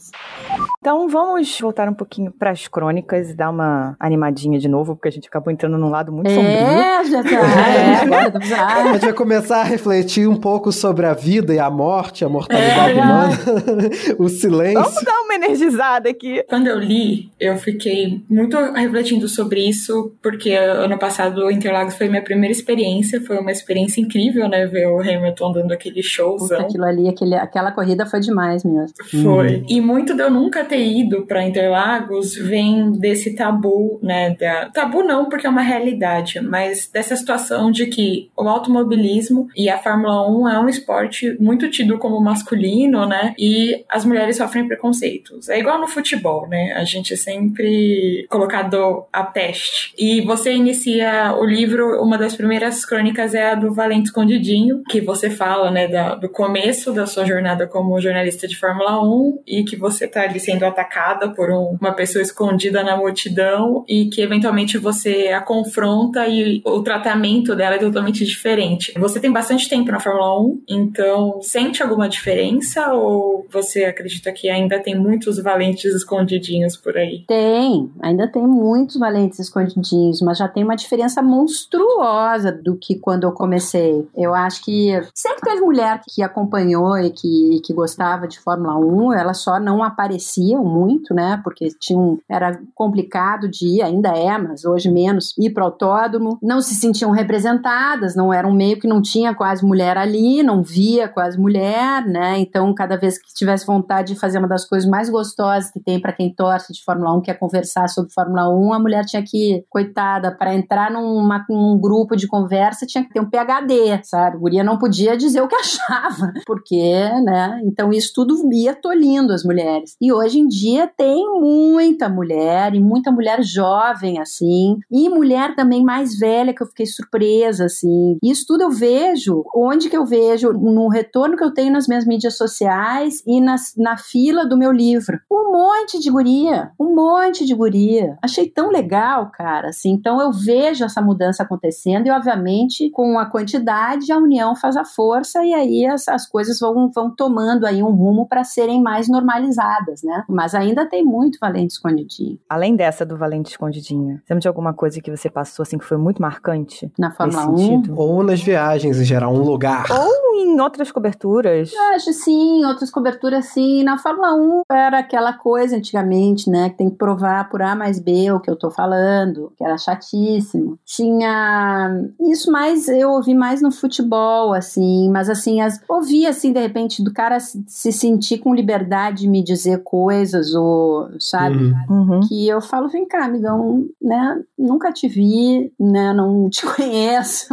Então vamos voltar um pouquinho para as crônicas e dar uma animadinha de novo, porque a gente acabou entrando num lado muito sombrio. É, já tá. *laughs* É, agora tá A precisando. gente vai começar a refletir um pouco sobre a vida e a morte, a mortalidade É, humana, *laughs* o silêncio. Vamos dar uma energizada aqui. Quando eu li, eu fiquei muito refletindo sobre isso, porque ano passado o Interlagos foi minha primeira experiência, foi uma experiência incrível, né? Ver o Hamilton dando aquele Puta, showzão. aquilo ali, aquele, aquela corrida foi demais mesmo. Foi. E muito de eu nunca ter ido pra Interlagos vem desse tabu, né? Da... Tabu não, porque é uma realidade, mas dessa situação de que o automobilismo e a Fórmula 1 é um esporte muito tido como masculino, né? E as mulheres sofrem preconceitos. É igual no futebol, né? A gente é sempre colocado a peste. E você inicia o livro, uma das primeiras crônicas é a do Valente Escondidinho, que você fala, né, da- do começo da sua jornada como jornalista de Fórmula 1 e que você tá ali sendo atacada por um- uma pessoa escondida na multidão e que eventualmente você a confronta e o tratamento dela é totalmente diferente. Você tem bastante tempo na Fórmula 1, então sente alguma diferença ou você acredita que ainda tem muitos valentes escondidinhos por aí? Tem, ainda tem muitos valentes escondidinhos, mas já tem uma diferença monstruosa do que quando eu comecei. Eu acho que sempre teve mulher que acompanhou e que, que gostava de Fórmula 1, elas só não apareciam muito, né? Porque tinham, era complicado de ir, ainda é, mas hoje menos, ir para o autódromo. Não se sentiam representadas, não era um meio que não tinha quase mulher ali, não via quase mulher, né? Então, cada vez que tivesse vontade de fazer uma das coisas mais gostosas que tem para quem torce de Fórmula 1, que é conversar sobre Fórmula 1, a mulher tinha que, coitada, para entrar numa, num grupo de conversa, tinha que ter um PhD, sabe? A guria não podia dizer o que *laughs* achava, porque, né? Então, isso tudo ia tolhindo as mulheres. E hoje em dia tem muita mulher, e muita mulher jovem, assim, e mulher também mais velha, que eu fiquei surpresa, assim. Isso tudo eu vejo, onde que eu vejo? No retorno que eu tenho nas minhas mídias sociais e nas, na fila do meu livro. Um monte de guria, um monte de guria. Achei tão legal, cara, assim. Então eu vejo essa mudança acontecendo e, obviamente, com a quantidade, a união faz a força e aí as, as coisas vão, vão tomando aí um rumo para serem mais normalizadas, né? Mas ainda tem muito valente escondidinho Além dessa do Valente Escondidinho, lembra de alguma coisa que você passou assim que foi muito marcante? na Fórmula 1. sentido? Ou nas viagens, em geral, um lugar. Ou em outras coberturas. Eu acho sim, outras coberturas sim. Na Fórmula 1 era aquela coisa antigamente, né? Que tem que provar por A mais B o que eu tô falando, que era chatíssimo. Tinha isso mais, eu ouvi mais no futebol, assim, mas assim, as, ouvi assim, de repente, do cara se, se sentir com liberdade de me dizer coisas, ou, sabe? Uhum. Uhum. que eu falo, vem cá, amigão, né? Nunca te vi, né? Não te *laughs* conheço.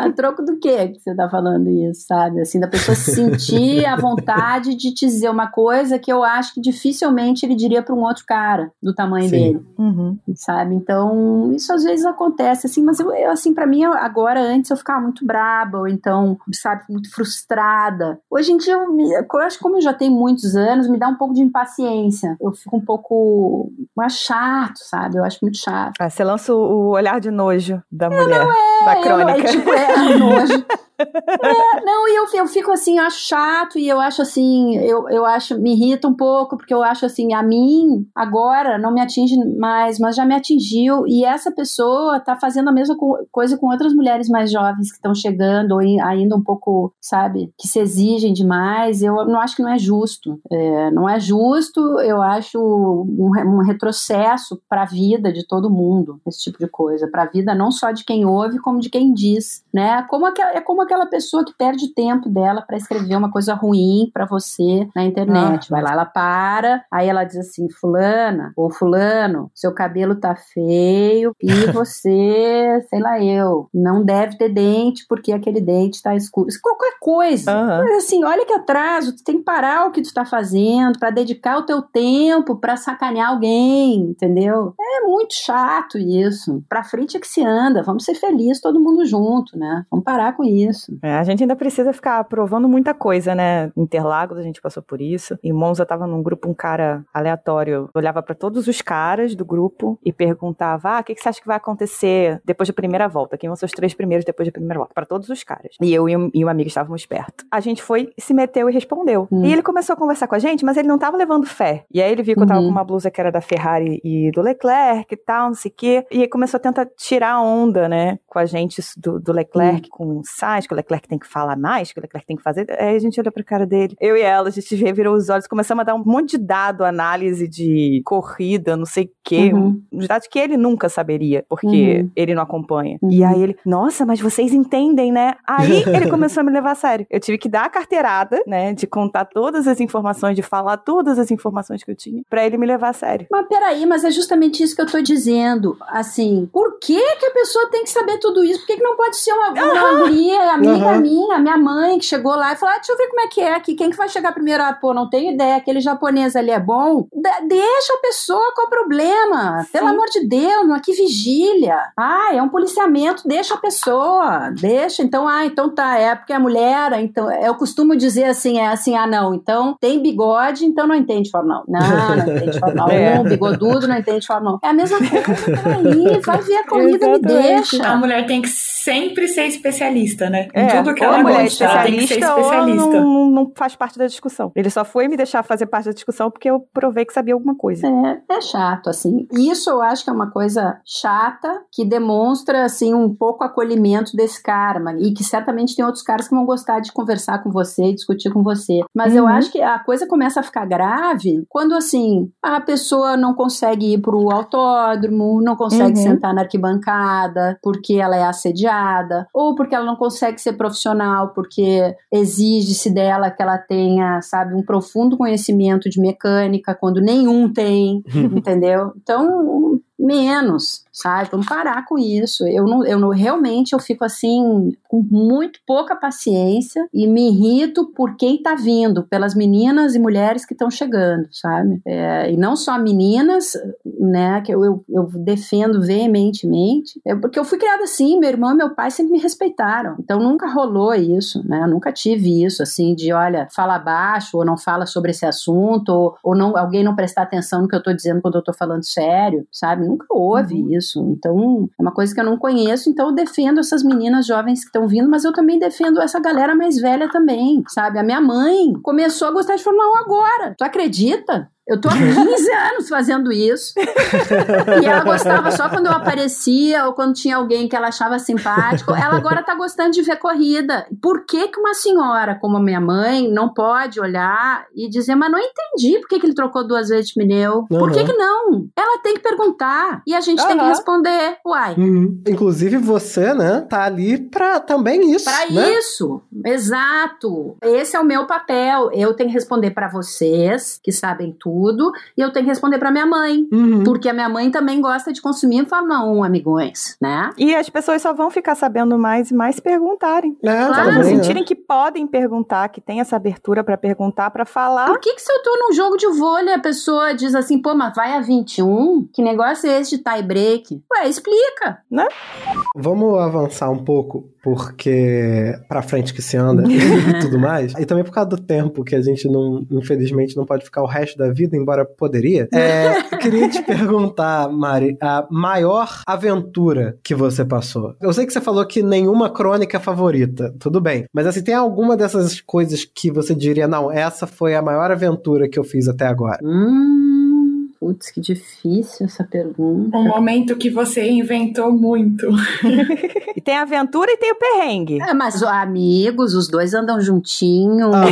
A troco do quê que você tá falando isso, sabe? Assim, da pessoa se sentir a vontade de te dizer uma coisa que eu acho que dificilmente ele diria para um outro cara do tamanho Sim. dele, Uhum. sabe? Então, isso às vezes acontece, assim, mas eu, eu, assim, para mim, eu- agora, antes eu ficava muito braba, ou então, sabe, muito frustrada. Hoje em dia, eu, me- eu acho que como eu já tenho muitos anos, me dá um pouco de impaciência. Eu fico um pouco mais chato, sabe? Eu acho muito chato. Ah, você lança o olhar de nojo da mulher, da É, eu- crônica. aí, tipo, é, nojo. *laughs* É, não, e eu, eu fico assim, eu acho chato e eu acho assim, eu, eu acho, me irrita um pouco, porque eu acho assim, a mim, agora, não me atinge mais, mas já me atingiu e essa pessoa tá fazendo a mesma co coisa com outras mulheres mais jovens que estão chegando ou ainda um pouco, sabe, que se exigem demais. Eu não acho que não é justo. É, não é justo, eu acho um, um retrocesso para a vida de todo mundo, esse tipo de coisa, para a vida não só de quem ouve, como de quem diz, né? Como aquela, é como aquela pessoa que perde tempo dela para escrever uma coisa ruim para você na internet. Vai lá, ela para, aí ela diz assim: Fulana ou Fulano, seu cabelo tá feio e *laughs* você, sei lá, eu, não deve ter dente porque aquele dente tá escuro. Qualquer coisa. Uhum. Mas assim, olha que atraso, tu tem que parar o que tu tá fazendo para dedicar o teu tempo para sacanear alguém, entendeu? É muito chato isso. Pra frente é que se anda, vamos ser felizes todo mundo junto, né? Vamos parar com isso. É, a gente ainda precisa ficar provando muita coisa, né? Interlagos a gente passou por isso. Em Monza tava num grupo um cara aleatório, olhava para todos os caras do grupo e perguntava: "Ah, o que, que você acha que vai acontecer depois da primeira volta? Quem vão ser os três primeiros depois da primeira volta?" Para todos os caras. E eu e um, e um amigo estávamos perto. A gente foi, se meteu e respondeu. Hum. E ele começou a conversar com a gente, mas ele não tava levando fé. E aí ele viu que eu tava uhum. com uma blusa que era da Ferrari e do Leclerc e tal, não sei o quê. E começou a tentar tirar onda, né, com a gente do, do Leclerc, uhum. com o Sainz, que o Leclerc tem que falar mais, que o Leclerc tem que fazer. Aí a gente olhou pra cara dele. Eu e ela, a gente virou os olhos, começamos a dar um monte de dado, análise de corrida, não sei o quê. Uhum. Uns dados que ele nunca saberia, porque uhum. ele não acompanha. E aí ele, nossa, mas vocês entendem, né? Aí *laughs* ele começou a me levar a sério. Eu tive que dar a carteirada, né, de contar todas as informações, de falar todas as informações que eu tinha, para ele me levar a sério. Mas peraí, mas é justamente isso que eu tô dizendo. Assim, por que que a pessoa tem que saber tudo isso? Por que, que não pode ser uma, uma guria, amiga uhum. minha, minha mãe, que chegou lá e falou: ah, deixa eu ver como é que é aqui. Quem que vai chegar primeiro? Ah, pô, não tenho ideia. Aquele japonês ali é bom. De deixa a pessoa, qual o problema? Sim. Pelo amor de Deus, não aqui vigília. Ah, é um policiamento, deixa a pessoa. Deixa. Então, ah, então tá, é porque é mulher, então eu costumo dizer assim, é assim, ah, não, então tem bigode, então não entende Fórmula 1. Não, não *laughs* entende Fórmula 1, é. bigodudo não entende Fórmula 1. É a mesma coisa, aí, vai ver a *laughs* corrida, me deixa. A mulher tem que sempre ser especialista, né? É, em tudo que ela mulher gosta, ela tem que ser especialista. Não, não, faz parte da discussão. Ele só foi me deixar fazer parte da discussão porque eu provei que sabia alguma coisa. É, é chato, assim. Isso eu acho que é uma coisa chata que demonstra, assim, um pouco acolhimento desse cara, e que certamente tem outros caras que vão gostar de conversar com você e discutir com você. Mas uhum. eu acho que a coisa começa a ficar grave quando, assim, a pessoa não consegue ir pro autódromo, não consegue uhum. sentar na arquibancada porque ela é assediada, ou porque ela não consegue ser profissional porque exige-se dela que ela tenha, sabe, um profundo conhecimento de mecânica, quando nenhum tem, *laughs* entendeu? Então, menos, sabe? Vamos parar com isso. Eu não, eu não realmente eu fico assim com muito pouca paciência e me irrito por quem tá vindo, pelas meninas e mulheres que estão chegando, sabe? É, e não só meninas, né? Que eu, eu, eu defendo veementemente, é porque eu fui criada assim. Meu irmão e meu pai sempre me respeitaram, então nunca rolou isso, né? Eu nunca tive isso assim de olha fala baixo ou não fala sobre esse assunto ou, ou não alguém não prestar atenção no que eu tô dizendo quando eu tô falando sério, sabe? Nunca houve uhum. isso. Então, é uma coisa que eu não conheço, então eu defendo essas meninas jovens que estão vindo, mas eu também defendo essa galera mais velha também, sabe? A minha mãe começou a gostar de Fórmula 1 agora. Tu acredita? Eu tô há 15 *laughs* anos fazendo isso. e ela gostava só quando eu aparecia ou quando tinha alguém que ela achava simpático. Ela agora tá gostando de ver corrida. Por que, que uma senhora como a minha mãe não pode olhar e dizer, mas não entendi por que, que ele trocou duas vezes de pneu? Uhum. Por que, que não? Ela tem que perguntar e a gente uhum. tem que responder. Uai. Uhum. Inclusive você, né, tá ali pra também isso. Pra né? isso. Exato. Esse é o meu papel. Eu tenho que responder para vocês que sabem tudo tudo e eu tenho que responder para minha mãe, uhum. porque a minha mãe também gosta de consumir Fórmula 1, amigões, né? E as pessoas só vão ficar sabendo mais e mais perguntarem. É, claro. Elas sentirem que podem perguntar, que tem essa abertura para perguntar, para falar. Por que que se eu tô num jogo de vôlei, a pessoa diz assim, pô, mas vai a 21? Que negócio é esse de tie break? Ué, explica. Né? Vamos avançar um pouco, porque pra frente que se anda *laughs* e tudo mais. E também por causa do tempo que a gente não, infelizmente, não pode ficar o resto da vida embora poderia. É, eu queria te perguntar, Mari, a maior aventura que você passou. Eu sei que você falou que nenhuma crônica é favorita, tudo bem. Mas assim, tem alguma dessas coisas que você diria, não, essa foi a maior aventura que eu fiz até agora? Hum, putz, que difícil essa pergunta. Um momento que você inventou muito. *laughs* E tem a aventura e tem o perrengue. É, mas os amigos, os dois andam juntinhos. Ah,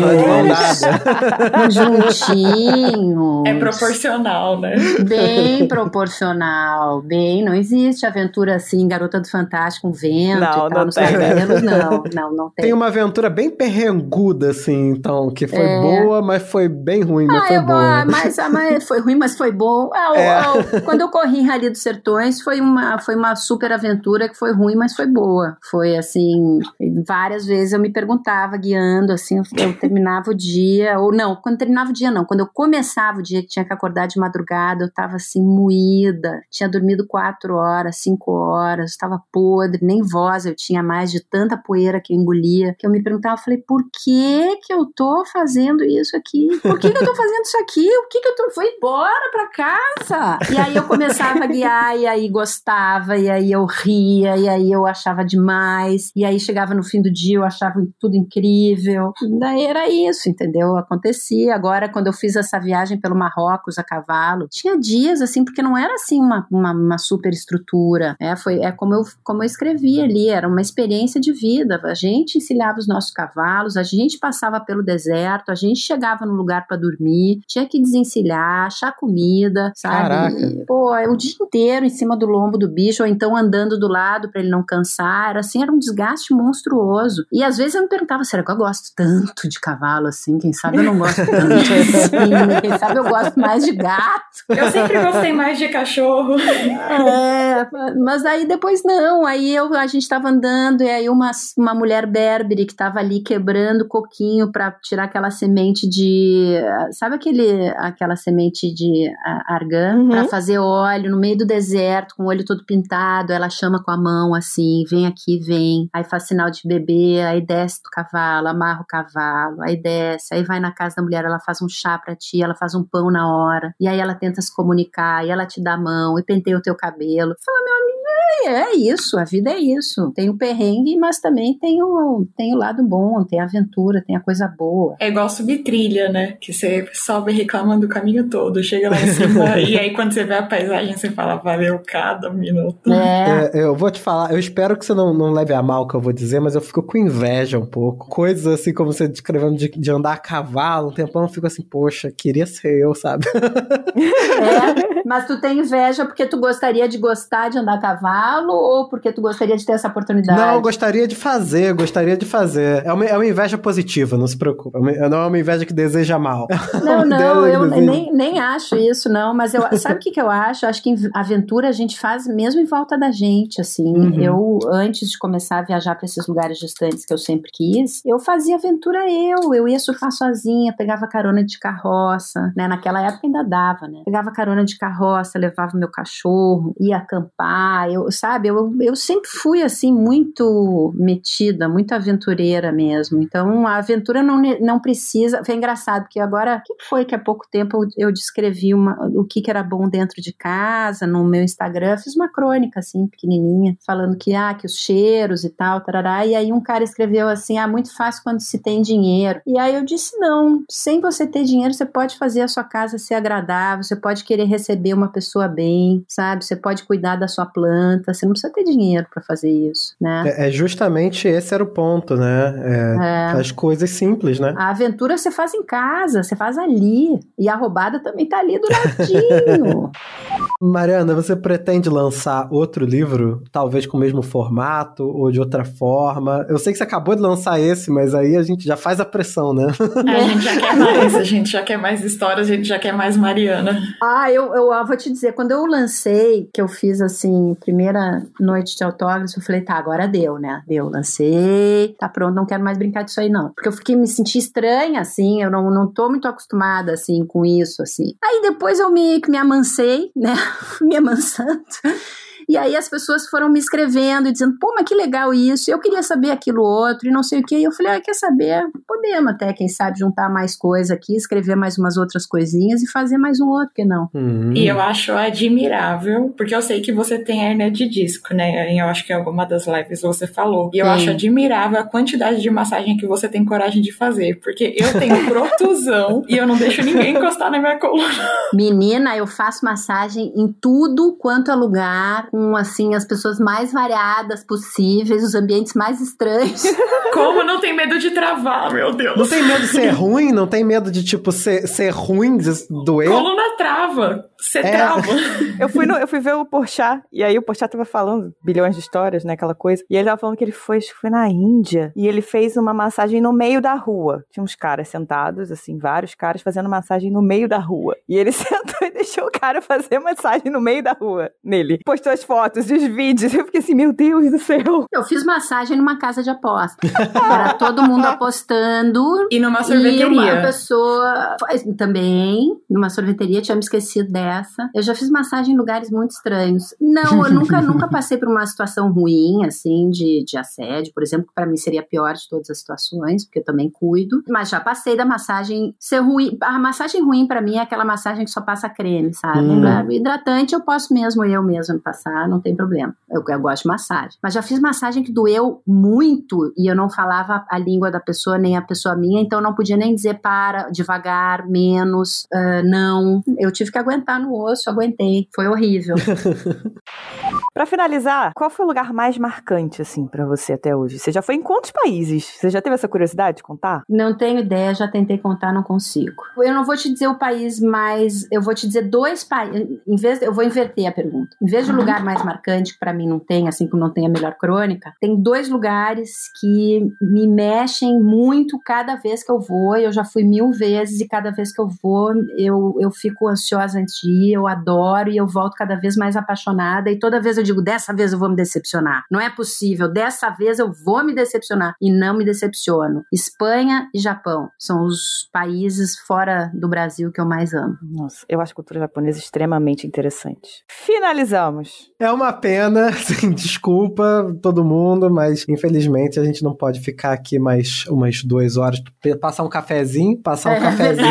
dada. *laughs* juntinhos. É proporcional, né? Bem proporcional, bem. Não existe aventura assim, garota do fantástico, um vento Não, e tal não nos tem. cabelos. Não, não, não tem. Tem uma aventura bem perrenguda, assim, então, que foi É. boa, mas foi bem ruim, mas Ah, foi eu, boa. mas, ah, mas foi ruim, mas foi bom. Ah, o- É. ah, o- quando eu corri em Rally dos Sertões, foi uma, foi uma super aventura que foi ruim, mas foi boa. Foi assim, várias vezes eu me perguntava, guiando, assim, eu, eu terminava o dia, ou não, quando terminava o dia, não. Quando eu começava o dia, que tinha que acordar de madrugada, eu tava assim, moída. Tinha dormido quatro horas, cinco horas, estava podre, nem voz eu tinha mais de tanta poeira que eu engolia. Que eu me perguntava, eu falei, por que que eu tô fazendo isso aqui? Por que que eu tô fazendo isso aqui? O que que eu tô... Vou embora pra casa! E aí eu começava a guiar, e aí gostava, e aí eu ria, e aí eu achava demais, e aí chegava no fim do dia, eu achava tudo incrível. Daí era isso, entendeu? Acontecia. Agora, quando eu fiz essa viagem pelo Marrocos a cavalo, tinha dias assim, porque não era assim uma, uma, uma super estrutura. É, foi, é como eu, como eu escrevi ali, era uma experiência de vida. A gente encilhava os nossos cavalos, a gente passava pelo deserto, a gente chegava num lugar para dormir, tinha que desencilhar, achar comida, sabe? Caraca. E, pô, é o dia inteiro em cima do lombo do bicho, ou então andando do lado para ele não cansar. Era assim, era um desgaste monstruoso. E às vezes eu me perguntava, será que eu gosto tanto de cavalo assim? Quem sabe eu não gosto tanto *laughs* assim? Quem sabe eu gosto mais de gato? Eu sempre gostei mais de cachorro. É, mas aí depois não, aí eu, a gente tava andando e aí uma, uma mulher berbere que tava ali quebrando coquinho pra tirar aquela semente de, sabe aquele, aquela semente de argan Uhum. Pra fazer óleo no meio do deserto com o olho todo pintado, ela chama com a mão assim, vem aqui, vem, aí faz sinal de bebê, aí desce do cavalo, amarra o cavalo, aí desce, aí vai na casa da mulher, ela faz um chá pra ti, ela faz um pão na hora, e aí ela tenta se comunicar, e ela te dá a mão, e penteia o teu cabelo. Fala, meu amigo, é, é isso, a vida é isso. Tem o perrengue, mas também tem o, tem o lado bom, tem a aventura, tem a coisa boa. É igual subir trilha, né? Que você sobe reclamando o caminho todo, chega lá em cima, *laughs* e aí quando você vê a paisagem, você fala, valeu cada minuto. É, É, eu vou te falar, eu espero que você não, não leve a mal o que eu vou dizer, mas eu fico com inveja um pouco. Coisas assim, como você descrevendo de, de andar a cavalo, um tempão eu fico assim, poxa, queria ser eu, sabe? *laughs* É, mas tu tem inveja porque tu gostaria de gostar de andar a cavalo ou porque tu gostaria de ter essa oportunidade? Não, eu gostaria de fazer, gostaria de fazer. É uma, é uma inveja positiva, não se preocupe. É uma- não é uma inveja que deseja mal. Não, *laughs* não, Deus, eu nem, nem acho isso, não. Mas eu, sabe o que, que eu acho? Eu acho que aventura a gente faz mesmo em volta da gente, assim. Uhum. Eu, antes de começar a viajar para esses lugares distantes que eu sempre quis, eu fazia aventura eu. Eu ia surfar sozinha, pegava carona de carroça, né? Naquela época ainda dava, né? Pegava carona de carroça, levava meu cachorro, ia acampar. Eu, sabe, eu, eu sempre fui, assim, muito metida, muito aventureira mesmo. Então, a aventura não, não precisa. Foi engraçado, porque agora, que foi que há pouco tempo eu, eu descrevi uma, o que, que era bom dentro de casa, no meu Instagram, fiz uma crônica, assim, pequenininha, falando que, ah, que os cheiros e tal, tarará. E aí um cara escreveu assim: ah, muito fácil quando se tem dinheiro. E aí eu disse: não, sem você ter dinheiro, você pode fazer a sua casa ser agradável, você pode querer receber uma pessoa bem, sabe? Você pode cuidar da sua planta, você não precisa ter dinheiro para fazer isso, né? É, é justamente esse era o ponto, né? É, É. As coisas simples, né? A aventura você faz em casa, você faz ali. E a roubada também tá ali do ladinho. *laughs* Mariana, você pretende lançar outro livro, talvez com o mesmo formato ou de outra forma? Eu sei que você acabou de lançar esse, mas aí a gente já faz a pressão, né? A gente já quer mais, a gente já quer mais histórias, a gente já quer mais Mariana. ah, eu, eu vou te dizer, quando eu lancei, que eu fiz assim, primeira noite de autógrafo, eu falei, tá, agora deu, né? Deu, lancei, tá pronto, não quero mais brincar disso aí, não. Porque eu fiquei, me senti estranha, assim, eu não, não tô muito acostumada, assim, com isso, assim. Aí depois eu me, me amansei, né? *laughs* me amansando. E aí as pessoas foram me escrevendo e dizendo, pô, mas que legal isso, eu queria saber aquilo outro e não sei o que. E eu falei, ah, quer saber? Podemos até, quem sabe, juntar mais coisa aqui, escrever mais umas outras coisinhas e fazer mais um outro, que não? Hum. E eu acho admirável, porque eu sei que você tem hernia de disco, né? Eu acho que em alguma das lives você falou. E eu Sim. acho admirável a quantidade de massagem que você tem coragem de fazer. Porque eu tenho *laughs* protusão e eu não deixo ninguém encostar na minha coluna. Menina, eu faço massagem em tudo quanto é lugar, com assim as pessoas mais variadas possíveis, os ambientes mais estranhos. *laughs* Como não tem medo de travar, meu Deus. Não tem medo de ser ruim? Não tem medo de, tipo, ser, ser ruim, de doer? Coluna trava. Você É. trava. Eu fui, no- eu fui ver o Porchat, e aí o Porchat tava falando bilhões de histórias, né, aquela coisa. E ele tava falando que ele foi, foi na Índia, e ele fez uma massagem no meio da rua. Tinha uns caras sentados, assim, vários caras fazendo massagem no meio da rua. E ele *laughs* sentou e deixou o cara fazer massagem no meio da rua, nele. Postou as fotos e os vídeos. Eu fiquei assim, meu Deus do céu. Eu fiz massagem numa casa de aposta. Era todo mundo apostando. E numa E uma sorveteria. pessoa faz- também, numa sorveteria, tinha me esquecido dessa. Eu já fiz massagem em lugares muito estranhos. Não, eu nunca, *laughs* nunca passei por uma situação ruim, assim, de, de assédio, por exemplo, que pra mim seria a pior de todas as situações, porque eu também cuido. Mas já passei da massagem ser ruim. A massagem ruim pra mim é aquela massagem que só passa creme, sabe? Hum. Hidratante eu posso mesmo eu mesmo passar, não tem problema. Eu, eu gosto de massagem. Mas já fiz massagem que doeu muito e eu não falava a língua da pessoa, nem a pessoa minha, então eu não podia nem dizer para, devagar, menos, ah, não. Eu tive que aguentar no osso, aguentei. Foi horrível. *laughs* Pra finalizar, qual foi o lugar mais marcante, assim, pra você até hoje? Você já foi em quantos países? Você já teve essa curiosidade de contar? Não tenho ideia, já tentei contar, não consigo. Eu não vou te dizer o país mais, eu vou te dizer dois países. Em vez, eu vou inverter a pergunta. Em vez de um lugar mais marcante que pra mim não tem, assim como não tem a melhor crônica, tem dois lugares que me mexem muito cada vez que eu vou. Eu já fui mil vezes e cada vez que eu vou, eu, eu fico ansiosa antes de ir, eu adoro e eu volto cada vez mais apaixonada. E toda vez eu digo, dessa vez eu vou me decepcionar. Não é possível, dessa vez eu vou me decepcionar. E não me decepciono. Espanha e Japão são os países fora do Brasil que eu mais amo. Nossa, eu acho a cultura japonesa extremamente interessante. Finalizamos. É uma pena, *laughs* assim, desculpa todo mundo, mas infelizmente a gente não pode ficar aqui mais umas duas horas, passar um cafezinho, passar um É cafezinho.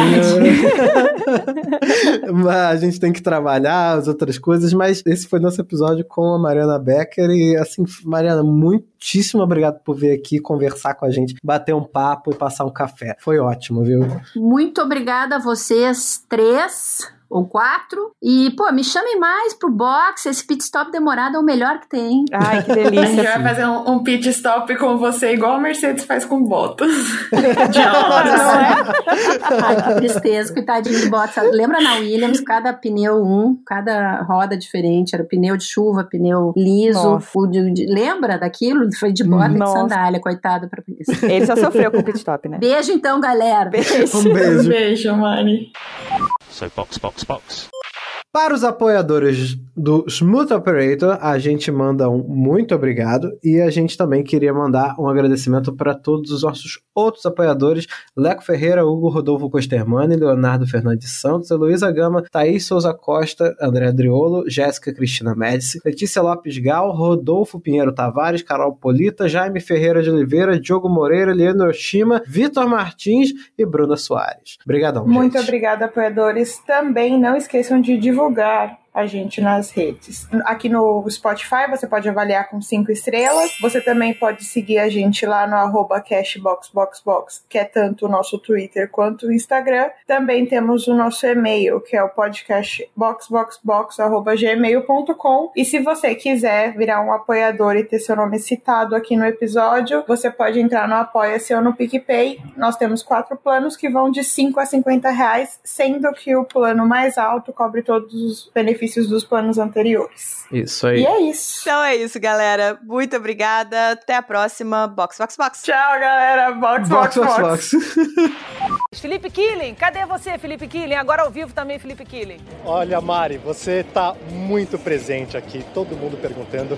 *laughs* mas a gente tem que trabalhar as outras coisas, mas esse foi nosso episódio com a Mariana Becker e assim, Mariana, muitíssimo obrigado por vir aqui conversar com a gente, bater um papo e passar um café. Foi ótimo, viu? Muito obrigada a vocês três ou quatro. E, pô, me chamem mais pro box. Esse pit stop demorado é o melhor que tem. Ai, que *laughs* A gente delícia. vai fazer um, um pit stop com você, igual a Mercedes faz com botas. *laughs* De Não horas. é? Ai, que tristeza, coitadinho de bota. Lembra na Williams, cada pneu um, cada roda diferente. Era pneu de chuva, pneu liso. Nossa. o de- de- lembra daquilo? Foi de bota e de Nossa. sandália, coitado pra isso. Ele já sofreu com o pit stop, né? Beijo então, galera. Beijo. Um beijo. *laughs* Beijo, Mari. So box, box, box. Para os apoiadores do Smooth Operator, a gente manda um muito obrigado e a gente também queria mandar um agradecimento para todos os nossos outros apoiadores: Leco Ferreira, Hugo Rodolfo Costermani, Leonardo Fernandes Santos, Heloísa Gama, Thaís Souza Costa, André Adriolo, Jéssica Cristina Médici, Letícia Lopes Gal, Rodolfo Pinheiro Tavares, Carol Polita, Jaime Ferreira de Oliveira, Diogo Moreira, Leandro Oshima, Vitor Martins e Bruna Soares. Obrigadão, Muito gente. obrigada, apoiadores. Também não esqueçam de divulgar lugar a gente nas redes. Aqui no Spotify você pode avaliar com cinco estrelas. Você também pode seguir a gente lá no arroba cashboxboxbox, que é tanto o nosso Twitter quanto o Instagram. Também temos o nosso e-mail, que é o podcastboxboxbox.gmail.com. E se você quiser virar um apoiador e ter seu nome citado aqui no episódio, você pode entrar no Apoia-se ou no PicPay. Nós temos quatro planos que vão de 5 a 50 reais, sendo que o plano mais alto cobre todos os benefícios dos planos anteriores. Isso aí. E é isso. Então é isso, galera. Muito obrigada. Até a próxima. Box, box, box. Tchau, galera. Box, box, box. box. *laughs* Felipe Killing, cadê você, Felipe Killing? Agora ao vivo também, Felipe Killing. Olha, Mari, você tá muito presente aqui, todo mundo perguntando.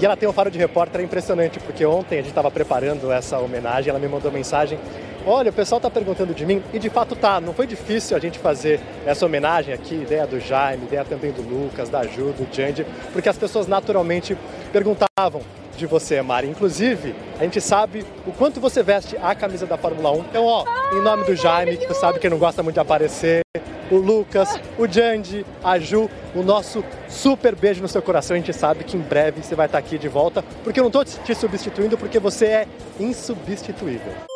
E ela tem um faro de repórter impressionante, porque ontem a gente estava preparando essa homenagem, ela me mandou mensagem olha, o pessoal tá perguntando de mim, e de fato tá, não foi difícil a gente fazer essa homenagem aqui, ideia do Jaime, ideia também do Lucas, da Ju, do Jandy, porque as pessoas naturalmente perguntavam de você, Mari. Inclusive, a gente sabe o quanto você veste a camisa da Fórmula 1. Então, ó, em nome do Jaime, que tu sabe que não gosta muito de aparecer, o Lucas, o Jandy, a Ju, o nosso super beijo no seu coração. A gente sabe que em breve você vai estar aqui de volta, porque eu não tô te substituindo, porque você é insubstituível.